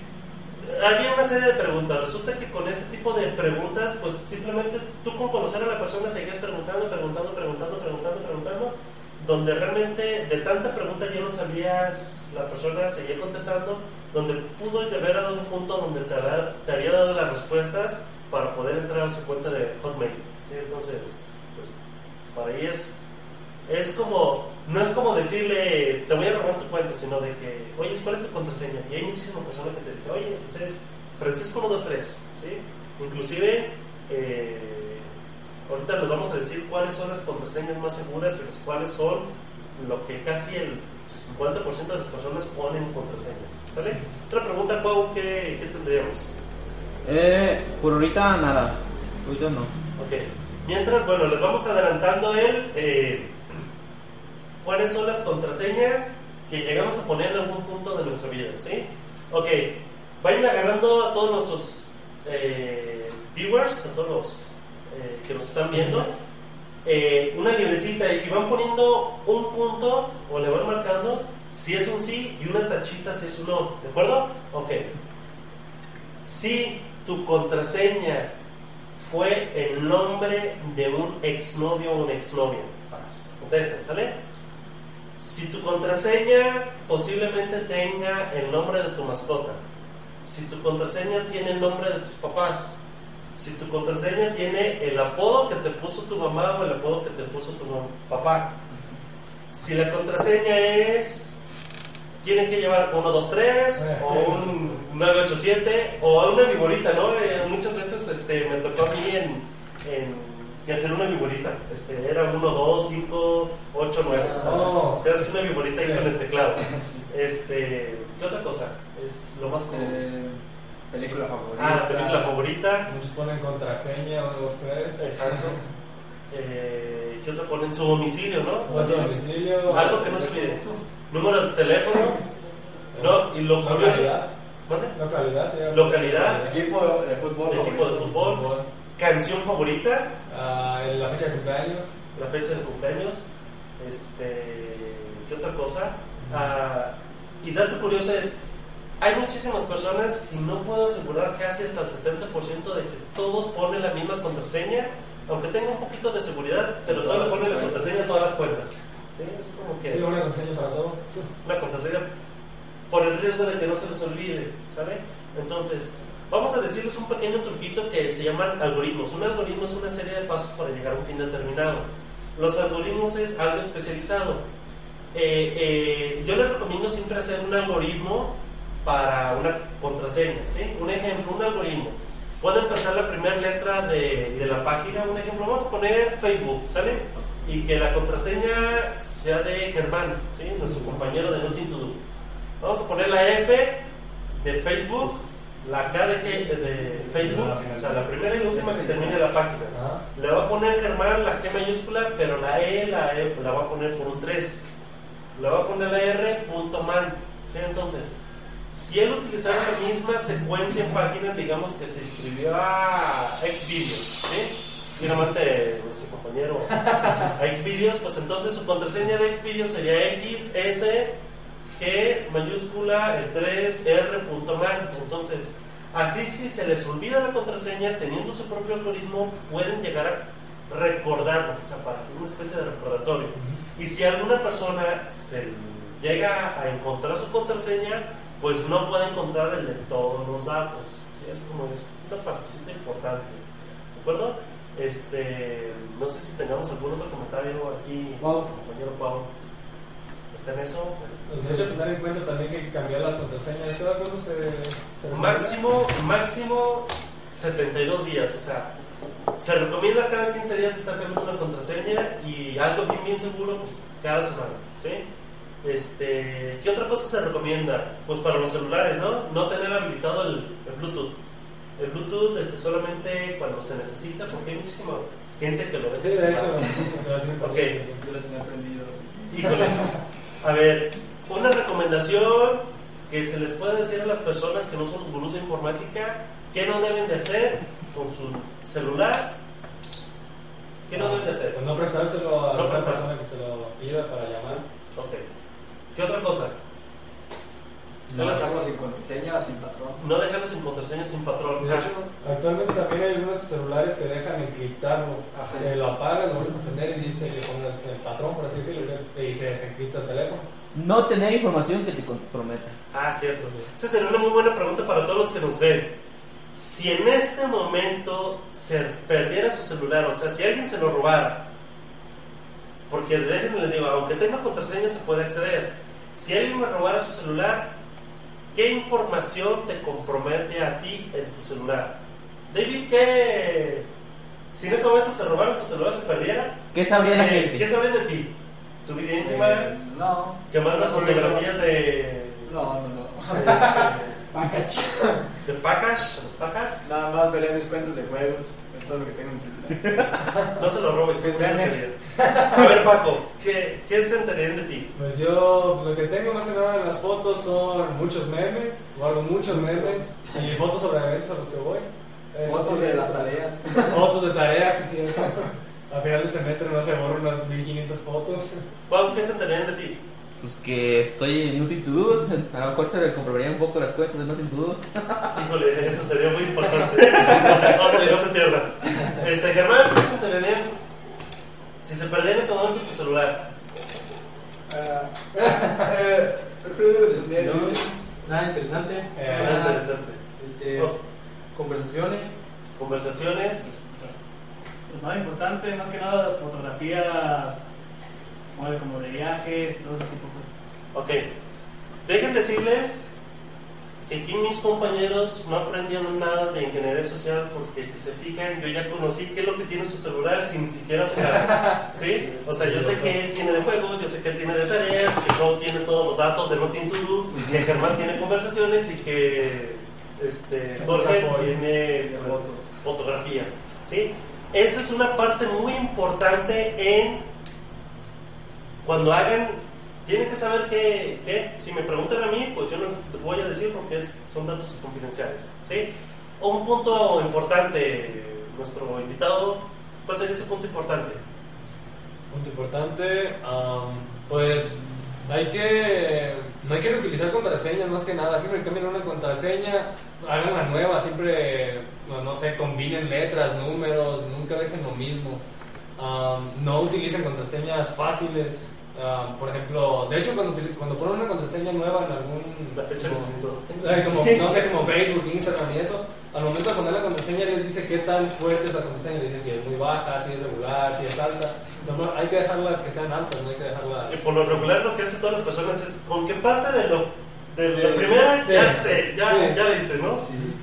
Había una serie de preguntas. Resulta que con este tipo de preguntas, pues simplemente tú con conocer a la persona seguías preguntando, preguntando, preguntando, preguntando, preguntando, donde realmente de tanta pregunta ya no sabías, la persona seguía contestando, donde pudo haber dado un punto donde te, había- dado las respuestas para poder entrar a su cuenta de Hotmail. ¿sí? Entonces, pues para ahí es, es como, no es como decirle, te voy a robar tu cuenta, sino de que, oye, ¿cuál es tu contraseña? Y hay muchísimas personas que te dicen, oye, pues es Francisco 123, ¿sí? Inclusive, eh, ahorita les vamos a decir cuáles son las contraseñas más seguras y las cuáles son lo que casi el 50% de las personas ponen contraseñas, ¿sale? Otra pregunta, Pau, ¿qué, qué tendríamos? Eh, por ahorita nada. Ahorita no. Ok. Mientras, bueno, les vamos adelantando el eh, cuáles son las contraseñas que llegamos a poner en algún punto de nuestra vida, ¿sí? Ok. Vayan agarrando a todos nuestros eh, viewers, a todos los eh, que nos están viendo, eh, una libretita y van poniendo un punto o le van marcando si es un sí y una tachita si es un no, ¿de acuerdo? Ok. Si tu contraseña fue el nombre de un exnovio o una exnovia. Contesten, ¿sale? Si tu contraseña posiblemente tenga el nombre de tu mascota, si tu contraseña tiene el nombre de tus papás, si tu contraseña tiene el apodo que te puso tu mamá o el apodo que te puso tu papá, si la contraseña es tienen que llevar 1, 2, 3 o un 9, 8, 7 o a una viborita, ¿no? Eh, muchas veces este, me tocó a mí en, en- en hacer una viborita. Este, era 1, 2, 5, 8, 9. O sea, Oh. o sea, hace una viborita ahí Sí. con el teclado. Este, ¿Qué otra cosa? Es lo más común. Eh, película favorita. ah, la película favorita. Muchos ponen contraseña, uno, dos, tres. Exacto. Eh, ¿Qué otra ponen? Su domicilio, ¿no? Pues domicilio. Algo que no se olvide. Número de teléfono. No, y lo curioso es. Localidad. Sí. Localidad. Equipo de fútbol. Equipo de favorito. fútbol. Canción favorita. En la fecha de cumpleaños. La fecha de cumpleaños. Este. ¿Qué otra cosa? Ah, y dato curioso es. Hay muchísimas personas, y no puedo asegurar casi hasta el 70% de que todos ponen la misma contraseña, aunque tenga un poquito de seguridad, pero todos ponen la contraseña a todas las cuentas. ¿Sí? Es como que Sí, una contraseña para todo. una contraseña por el riesgo de que no se les olvide, ¿sale? Entonces, vamos a decirles un pequeño truquito que se llaman algoritmos. Un algoritmo es una serie de pasos para llegar a un fin determinado. Los algoritmos es algo especializado. Eh, eh, yo les recomiendo siempre hacer un algoritmo para una contraseña, ¿sí? Un ejemplo, un algoritmo. Puede empezar la primera letra de, de la página, un ejemplo, vamos a poner Facebook, ¿sale? Y que la contraseña sea de Germán, ¿sí? Nuestro compañero de Nothing to Do. Vamos a poner la F de Facebook, la K de, de Facebook, o sea, la primera y la última que termine la página. Le va a poner Germán la G mayúscula, pero la E la, E la va a poner por un 3. Le va a poner la R punto man. ¿sí? Entonces, si él utilizara esa misma secuencia en páginas, digamos que se inscribió a Xvideos, ¿sí? De nuestro compañero a Xvideos, pues entonces su contraseña de Xvideos sería X, S, G mayúscula, el 3, R punto man. Entonces, así si se les olvida la contraseña, teniendo su propio algoritmo, pueden llegar a recordarlo, o sea, para una especie de recordatorio. Y si alguna persona se llega a encontrar su contraseña, pues no puede encontrar el de todos los datos. ¿sí? Es como es una partecita importante. ¿De acuerdo? Este, no sé si tengamos algún otro comentario aquí, compañero Pau. ¿Está en eso? Nos debe tener en cuenta también que hay que cambiar las contraseñas. Cada cosa se. se recomienda. Máximo, máximo 72 días, o sea, se recomienda cada 15 días estar cambiando una contraseña y algo bien, bien seguro, pues cada semana, ¿sí? Este, ¿Qué otra cosa se recomienda? Pues para los celulares, ¿no? No tener habilitado el, el Bluetooth. El Bluetooth este, solamente cuando se necesita, porque hay muchísima gente que lo ve. Sí, de hecho. Ok. Yo lo tenía aprendido. Híjole. A ver, una recomendación que se les puede decir a las personas que no son los gurús de informática, ¿qué no deben de hacer con su celular? ¿Qué no deben de hacer? Pues no prestárselo a No la prestar. persona que se lo pida para llamar. Ok. ¿Qué otra cosa? No dejarlo sin contraseña o sin patrón. No dejarlo sin contraseña, sin patrón. De hecho, Haz- actualmente también hay algunos celulares que dejan encriptarlo. Sí. Eh, lo apagas, lo vuelves a prender y dice que pongas el patrón, por así decirlo, y se desencripta el teléfono. No tener información que te comprometa. Ah, cierto. Esa sería una muy buena pregunta para todos los que nos ven. Si en este momento se perdiera su celular, o sea, si alguien se lo robara, porque déjenme les digo, aunque tenga contraseña se puede acceder. Si alguien me robara su celular, ¿qué información te compromete a ti en tu celular? David, ¿qué? Si en este momento se robaron tu celular, se perdiera, ¿Qué sabría la eh, gente? ¿qué sabrían de ti? ¿Tu vida íntima? Eh, no. ¿Que mandas No, fotografías de, No, no, no. de pacas? ¿Los pacas? Nada más veré mis cuentas de juegos. Es todo lo que tengo en mi celular. No se lo roben. A ver, Paco, ¿qué, qué se enterarían de ti? Pues yo lo que tengo más que nada en las fotos son muchos memes, guardo muchos memes y fotos sobre eventos a los que voy. Eso Fotos sí, de las tareas. Fotos de tareas, sí, cierto. A final del semestre no se borran unas 1500 fotos. Pau, ¿qué se de ti? Pues que estoy en Nothing to Do. A lo mejor se me comprobaría un poco las cuentas de Nothing to Do. Híjole, eso sería muy importante. Ojalá no se pierdan. Este, Germán, ¿qué se enterarían si se en este momento tu celular? Eh, prefiero defender. No, dice. nada interesante. Eh, Nada, interesante. este, Oh, conversaciones. Conversaciones. Pues nada importante, más que nada fotografías bueno, como de viajes y todo ese tipo de cosas. Ok. Dejen decirles que aquí mis compañeros no aprendieron nada de ingeniería social porque si se fijan, yo ya conocí qué es lo que tiene su celular sin siquiera tocar. ¿Sí? O sea, yo sé que él tiene de juegos, yo sé que él tiene de tareas, que Pau tiene todos los datos de Nothing to Do, que Germán tiene conversaciones y que este, Jorge tiene pues, fotografías. ¿Sí? Esa es una parte muy importante en cuando hagan, tienen que saber que, que, si me preguntan a mí, pues yo no voy a decir porque son datos confidenciales. ¿sí? Un punto importante, nuestro invitado, ¿cuál sería ese punto importante? Punto importante, am, pues hay que no hay que utilizar contraseñas más que nada, siempre cambien una contraseña, hagan una nueva, siempre no, no sé, combinen letras, números, nunca dejen lo mismo. Am, no utilicen contraseñas fáciles. am, por ejemplo, de hecho cuando, cuando ponen una contraseña nueva en algún La fecha de como- nacimiento. eh, como, no sé, como Facebook, Instagram y eso, al momento de poner la contraseña les dice qué tan fuerte es la contraseña, les dice si es muy baja, si es regular, si es alta. No, no, hay que dejarlas que sean altas, no hay que dejarlas... Y por lo regular lo que hacen todas las personas es, con que pase de lo de la Sí. primera, ya Sí. sé, ya, Sí. ya dice, ¿no?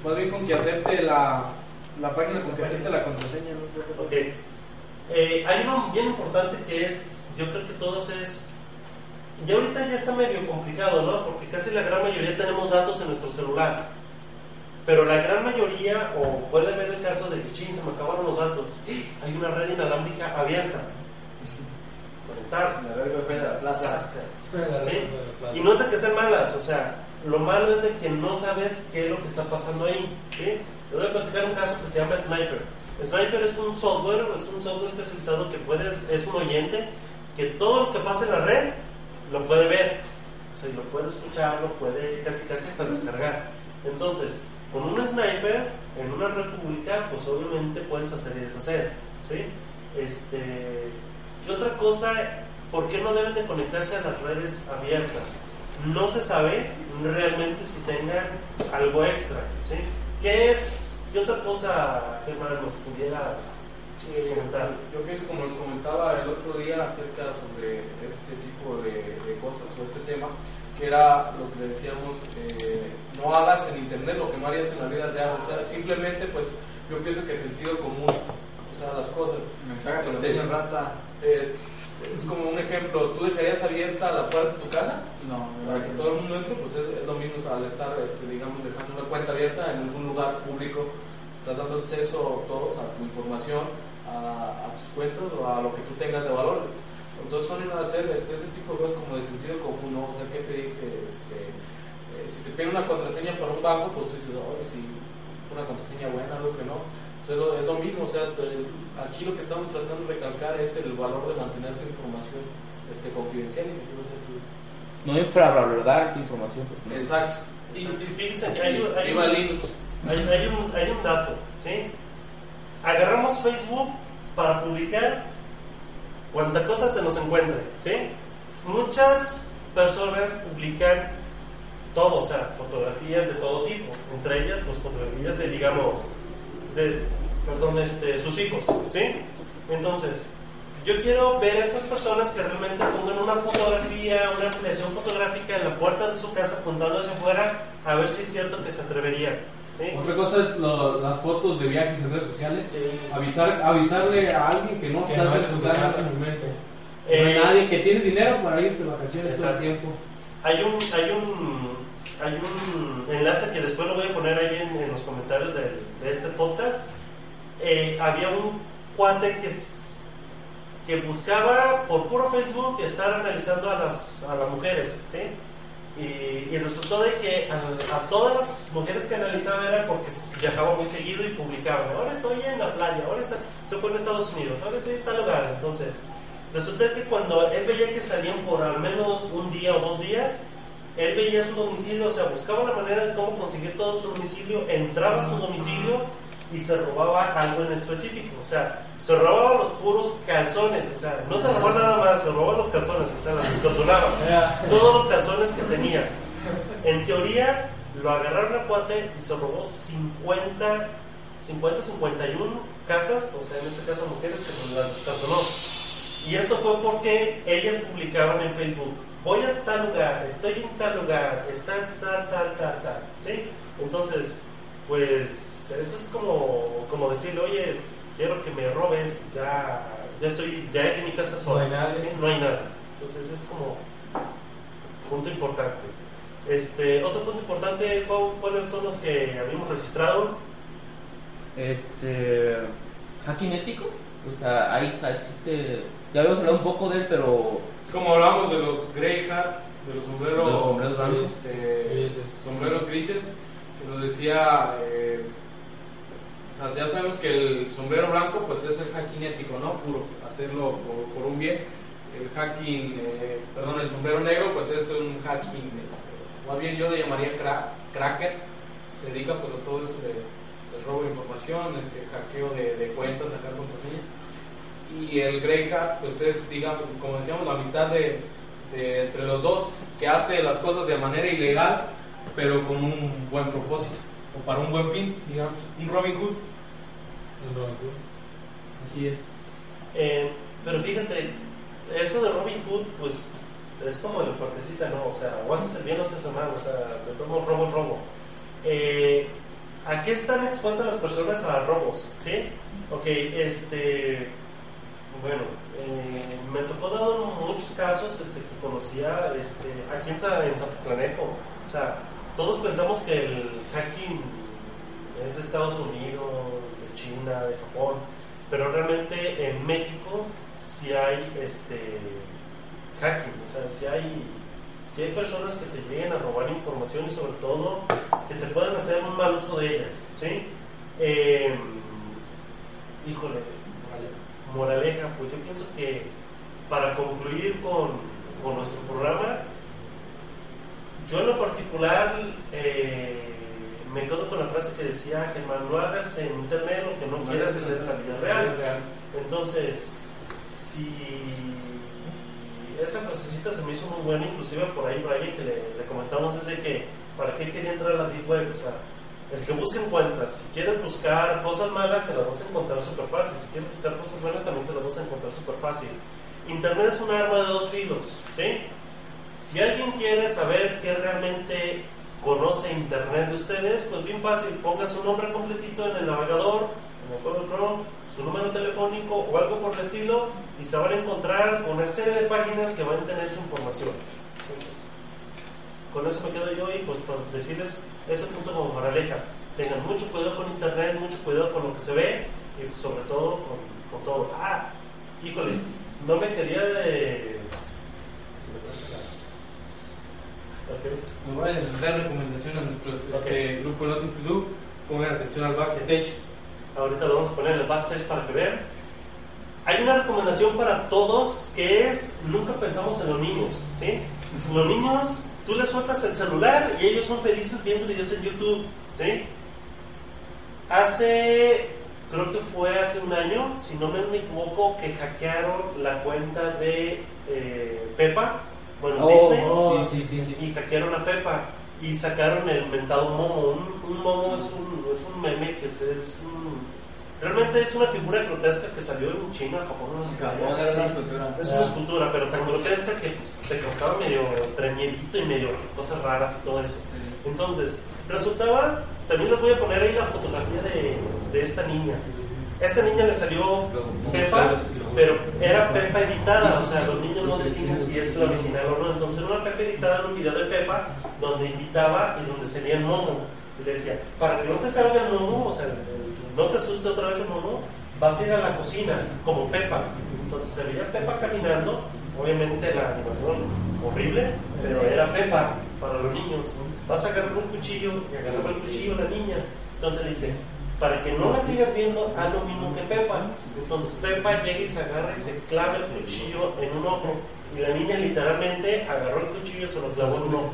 Más bien con que acepte la, la página, con que acepte la contraseña. ¿no? Ok. Eh, hay uno bien importante que es, yo creo que todos es, ya ahorita ya está medio complicado, ¿no? Porque casi la gran mayoría tenemos datos en nuestro celular. Pero la gran mayoría, o puede haber el caso de que, chin, se me acabaron los datos. Hay una red inalámbrica abierta. Conectar. La verga fue la plaza. ¿Sí? Y no es de que sean malas, o sea, lo malo es de que no sabes qué es lo que está pasando ahí. ¿sí? Te voy a platicar un caso que se llama Sniper. Sniper es un software, es un software especializado que puedes, es un oyente que todo lo que pasa en la red lo puede ver, o sea, lo puede escuchar, lo puede casi casi hasta descargar. Entonces, con un sniper en una red pública, pues obviamente puedes hacer y deshacer. ¿sí? Este, y otra cosa, ¿por qué no deben de conectarse a las redes abiertas? No se sabe realmente si tengan algo extra. ¿sí? ¿Qué es? ¿Qué otra cosa, Germán, nos pudieras Eh, yo pienso, como les comentaba el otro día acerca sobre este tipo de, de cosas o este tema, que era lo que decíamos, eh, no hagas en internet lo que no harías en la vida real, o sea, simplemente pues yo pienso que sentido común, o sea, las cosas. Mensaje Este, rata. eh, es como un ejemplo, ¿tú dejarías abierta la puerta de tu casa? No, Para que todo el mundo entre, pues es, es lo mismo al estar, este, digamos, dejando una cuenta abierta en algún lugar público, estás dando acceso todos a tu información, a, a tus cuentas o a lo que tú tengas de valor. Entonces son hacer este, ese tipo de cosas como de sentido común, ¿no? O sea, ¿qué te dice? Este, eh, si te piden una contraseña para un banco, pues tú dices, oh, si una contraseña buena, algo que no. O sea, es lo, es lo mismo, o sea, aquí lo que estamos tratando de recalcar es el valor de mantener tu información este, confidencial y que siga ser tuya. No infravalorar tu información. porque- Exacto, Y, y fíjense que hay, hay, hay, hay un, hay un dato, ¿sí? Agarramos Facebook para publicar cuanta cosa se nos encuentre, ¿sí? Muchas personas publican todo, o sea, fotografías de todo tipo, entre ellas, pues fotografías de, digamos, de, perdón, este, sus hijos, ¿sí? Entonces, yo quiero ver a esas personas que realmente pongan una fotografía, una ampliación fotográfica en la puerta de su casa apuntando hacia afuera, a ver si es cierto que se atreverían, ¿sí? Otra cosa es lo- las fotos de viajes en redes sociales. Sí. Avisar, avisarle a alguien que no Que está no en es redes sociales. en el momento. No hay Eh, nadie que tiene dinero para irte de vacaciones todo el tiempo. Hay un, hay un, hay un enlace que después lo voy a poner ahí en, los comentarios de, este podcast. Eh, había un cuate que, que buscaba por puro Facebook estar analizando a las, a las mujeres, ¿sí? Y, y resultó de que a, todas las mujeres que analizaba era porque viajaba muy seguido y publicaban, ahora estoy en la playa, ahora está, se fue en Estados Unidos, ahora estoy en tal lugar. Entonces, resulta que cuando él veía que salían por al menos un día o dos días, él veía su domicilio, o sea, buscaba la manera de cómo conseguir todo su domicilio, entraba a su domicilio y se robaba algo en específico, o sea, se robaba los puros calzones, o sea, no se robaba nada más, se robaba los calzones, o sea, los descalzonaba, todos los calzones que tenía. En teoría, lo agarraron a cuate y se robó 50, 50, 51 casas, o sea, en este caso mujeres que las descalzonó. Y esto fue porque ellas publicaban en Facebook, voy a tal lugar, estoy en tal lugar, está tal, tal, tal, tal, ¿sí? Entonces, pues eso es como, como decirle, oye, quiero que me robes, ya, ya estoy, ya en mi casa sola. No hay nadie. ¿sí? No hay nada. Entonces es como punto importante. Este, otro punto importante, ¿cuál- ¿cuáles son los que habíamos registrado? Este. Hacking ético. O sea, ahí existe. Ya habíamos hablado un poco de él, pero. Como hablamos de los Grey Hat, de los sombreros, De los sombreros blancos. este, Grises. sombreros grises, que nos decía, eh, o sea, ya sabemos que el sombrero blanco pues es el hacking ético, ¿no? Puro, hacerlo por, por un bien. El hacking, eh, perdón, el sombrero negro pues es un hacking, eh, más bien yo le llamaría cra- cracker, se dedica pues a todo eso de, robo de información, este hackeo de, de cuentas, sacar contraseñas y el Grey pues es digamos como decíamos la mitad de, de entre los dos que hace las cosas de manera ilegal pero con un buen propósito o para un buen fin digamos un Robin Hood Así es. Eh, pero fíjate, eso de Robin Hood, pues es como el partecita, ¿no? O sea, o haces el bien o haces el mal, o sea, de todos robo, robo. Eh, ¿A qué están expuestas las personas a robos? ¿Sí? Ok, este. Bueno, eh, me tocó dado muchos casos este, que conocía este, aquí en, en Zapotlanejo. O sea, todos pensamos que el hacking es de Estados Unidos, de China, de Japón, pero realmente en México sí hay este hacking, o sea, sí hay, sí hay personas que te lleguen a robar información y sobre todo que te puedan hacer un mal uso de ellas, ¿sí? Eh, híjole, moraleja, pues yo pienso que para concluir con, con nuestro programa, yo en lo particular eh, me quedo con la frase que decía Germán, no hagas en internet lo que no quieras hacer en la vida real. Entonces, si esa frasecita se me hizo muy buena, inclusive por ahí Brian que le, le comentamos es de que para qué quería entrar a la Deep Web, o sea, el que busca encuentra, si quieres buscar cosas malas te las vas a encontrar súper fácil, si quieres buscar cosas buenas también te las vas a encontrar súper fácil. Internet es un arma de dos filos, ¿sí? Si alguien quiere saber qué realmente conoce Internet de ustedes, pues bien fácil, ponga su nombre completito en el navegador, en el Google Chrome, su número telefónico o algo por el estilo, y se van a encontrar con una serie de páginas que van a tener su información. Con eso me quedo yo y pues por decirles ese punto como moraleja. Tengan mucho cuidado con Internet, mucho cuidado con lo que se ve y pues, sobre todo con, con todo. Ah, híjole, no me quería de... se me pasa la- Ok. me voy a dar recomendación a nuestros Ok. este, grupo Nothing to Do pongan atención al backstage Ahorita lo vamos a poner en el backstage para que vean. Hay una recomendación para todos que es nunca pensamos en los niños, ¿sí? Los niños Tú les sueltas el celular y ellos son felices viendo videos en YouTube, ¿sí? Hace, creo que fue hace un año, si no me equivoco, que hackearon la cuenta de eh, Pepa, bueno, Disney, Oh, sí, sí. y hackearon a Pepa y sacaron el mentado Momo. Un, un Momo es un, es un meme que es, es un... Realmente es una figura grotesca que salió en China, Japón, no. Japón era una escultura. Es una escultura, pero tan grotesca que pues, te causaba medio treñerito y medio cosas raras y todo eso. Entonces, resultaba, también les voy a poner ahí la fotografía de, de esta niña. Esta niña le salió Pepa, pero era Pepa editada, o sea, los niños no distinguen si es la original o no. Entonces, era una Pepa editada en un video de Pepa donde invitaba y donde salía el mono. Y le decía, para que no te salga el mono, o sea, el- no te asuste otra vez el mono, vas a ir a la cocina, como Pepa. Entonces se veía Pepa caminando, obviamente la animación horrible, pero era Pepa para los niños. Vas a agarrar un cuchillo y agarraba el cuchillo la niña. Entonces le dice, para que no la sigas viendo, haz lo mismo que Pepa. Entonces Pepa llega y se agarra y se clava el cuchillo en un ojo. Y la niña literalmente agarró el cuchillo y se lo clavó en un ojo.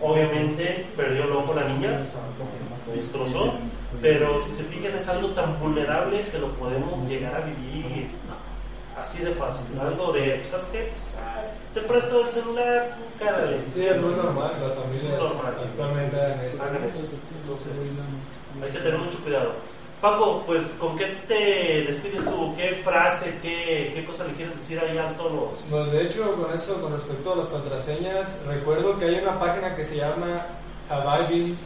Obviamente perdió el ojo la niña, destrozó, pero si se fijan es algo tan vulnerable que lo podemos llegar a vivir así de fácil. Algo de, ¿sabes qué? Te presto el celular, tú cárale. Sí, es muy normal, las familias Normal. actualmente hagan eso. Entonces, hay que tener mucho cuidado. Paco, pues, ¿con qué te despides tú? ¿Qué frase, qué, qué cosa le quieres decir ahí a todos. Pues de hecho, con eso, con respecto a las contraseñas, recuerdo que hay una página que se llama Abiding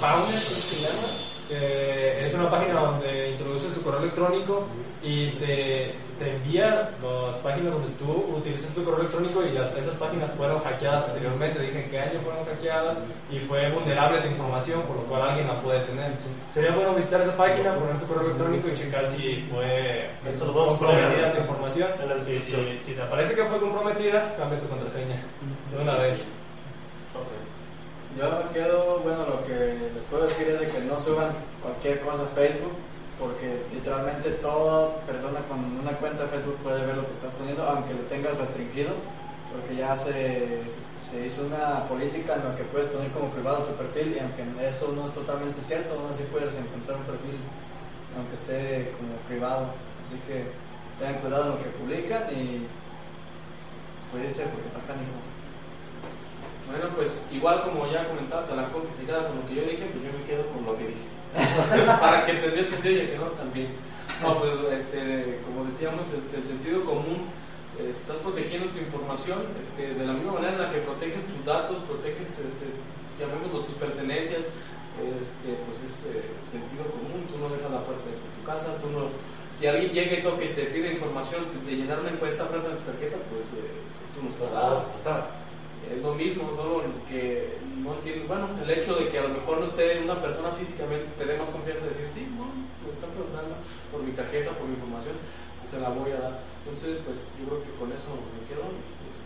Powner, se llama, que es una página donde introduces tu correo electrónico y te, te envía las páginas donde tú utilizas tu correo electrónico y las- esas páginas fueron hackeadas anteriormente, dicen qué año fueron hackeadas y fue vulnerable tu información, por lo cual alguien la puede tener. Sería bueno visitar esa página, poner tu correo electrónico y checar si fue comprometida tu información. la Si, si- si te parece que fue comprometida, cambia tu contraseña de una vez. Yo me quedo, bueno, lo que les puedo decir es de que no suban cualquier cosa a Facebook, porque literalmente toda persona con una cuenta Facebook puede ver lo que estás poniendo, aunque lo tengas restringido, porque ya se, se hizo una política en la que puedes poner como privado tu perfil, y aunque eso no es totalmente cierto, aún así puedes encontrar un perfil, aunque esté como privado. Así que tengan cuidado en lo que publican y pues, cuídense porque está canijo. Pues igual como ya comentaba, que se queda con lo que yo dije, pues yo me quedo con lo que dije. Para que entendió, entendió y que no, también. No, pues este, como decíamos, este, el sentido común, eh, estás protegiendo tu información, este, de la misma manera en la que proteges tus datos, proteges, este, llamémoslo, tus pertenencias, este, pues es eh, sentido común, tú no dejas la puerta de tu casa, tú no... Si alguien llega y toca y te pide información de llenar una encuesta, presta tu tarjeta, pues eh, este, tú no se la das. Es lo mismo, solo que no entiendo. Bueno, el hecho de que a lo mejor no esté una persona físicamente, te dé más confianza de decir, sí, bueno, me están preguntando por mi tarjeta, por mi información, se la voy a dar. Entonces, pues yo creo que con eso me quedo y pues,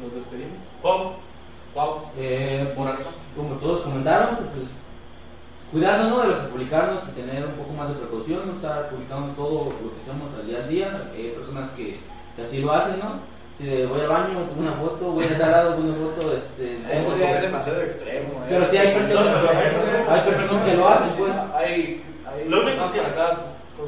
nos despedimos. Pop, Wow. Eh, por, como todos comentaron, pues, cuidarnos ¿no? de lo que publicarnos y tener un poco más de precaución, no estar publicando todo lo que hacemos al día a día. Hay personas que, que así lo hacen, ¿no? De- voy al baño, pongo una foto, voy a tal lado, pongo una foto, este, Eso pongo ya es demasiado extremo. Pero eso. sí hay personas, hay personas que lo hacen, pues. Hay, hay Lo único que-.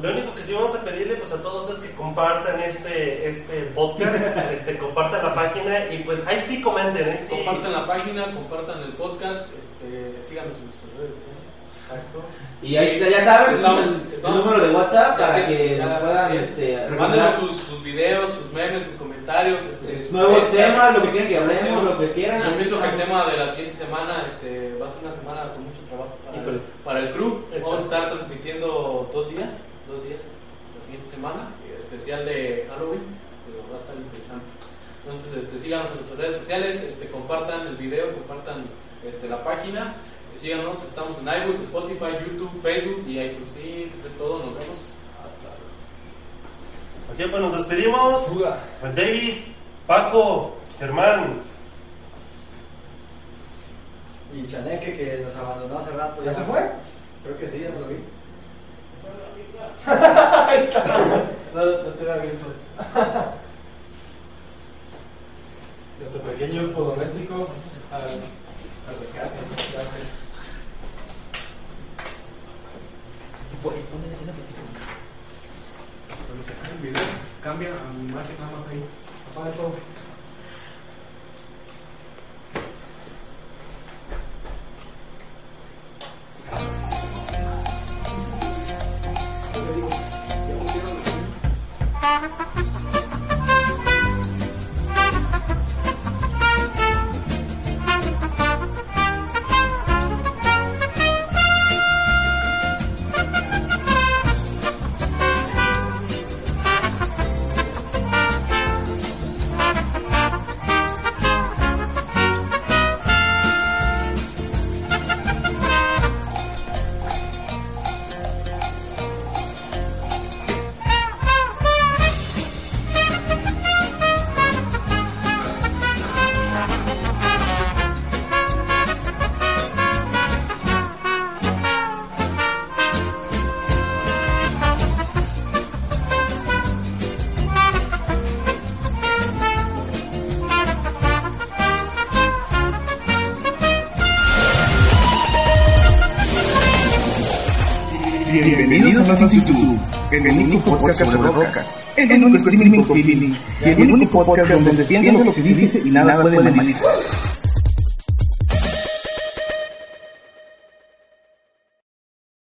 Lo único que sí vamos a pedirle pues a todos es que compartan este, este podcast, este, compartan la página y pues ahí sí comenten, sí. Compartan la página, compartan el podcast, este, síganos en nuestras redes sociales. Exacto. Y ahí está, ya saben, Estamos- el, el estamos- número de WhatsApp para que ya, nos puedan es. este, Mándenos sus, sus videos, sus memes, sus comentarios. Este, nuevos este, temas, lo que quieran que hablemos, Este, lo que quieran. Yo pienso que el tema de la siguiente semana este, va a ser una semana con mucho trabajo para, Híjole. para el crew. Vamos a Exacto. estar transmitiendo dos días, dos días la siguiente semana, eh, especial de Halloween, pero va a estar interesante. Entonces, este, síganos en nuestras redes sociales, este, compartan el video, compartan este, la página, síganos, estamos en iBooks, Spotify, YouTube, Facebook y iTunes. Sí, pues es todo, nos vemos hasta luego. Ok, pues nos despedimos. Pues David, Paco, Germán. Y Chaneque que nos abandonó hace rato. ¿Ya se fue? Creo que sí, ya no lo vi. Ahí está. No, no te había visto. Fue. pequeño doméstico al, al rescate. Cuando se acabe el video, cambia a mi imagen nada más ahí. Apaga todo. YouTube, el único podcast sobre rocas, el único streaming feeling y el único podcast donde piensa lo que se dice y nada puede manifestar.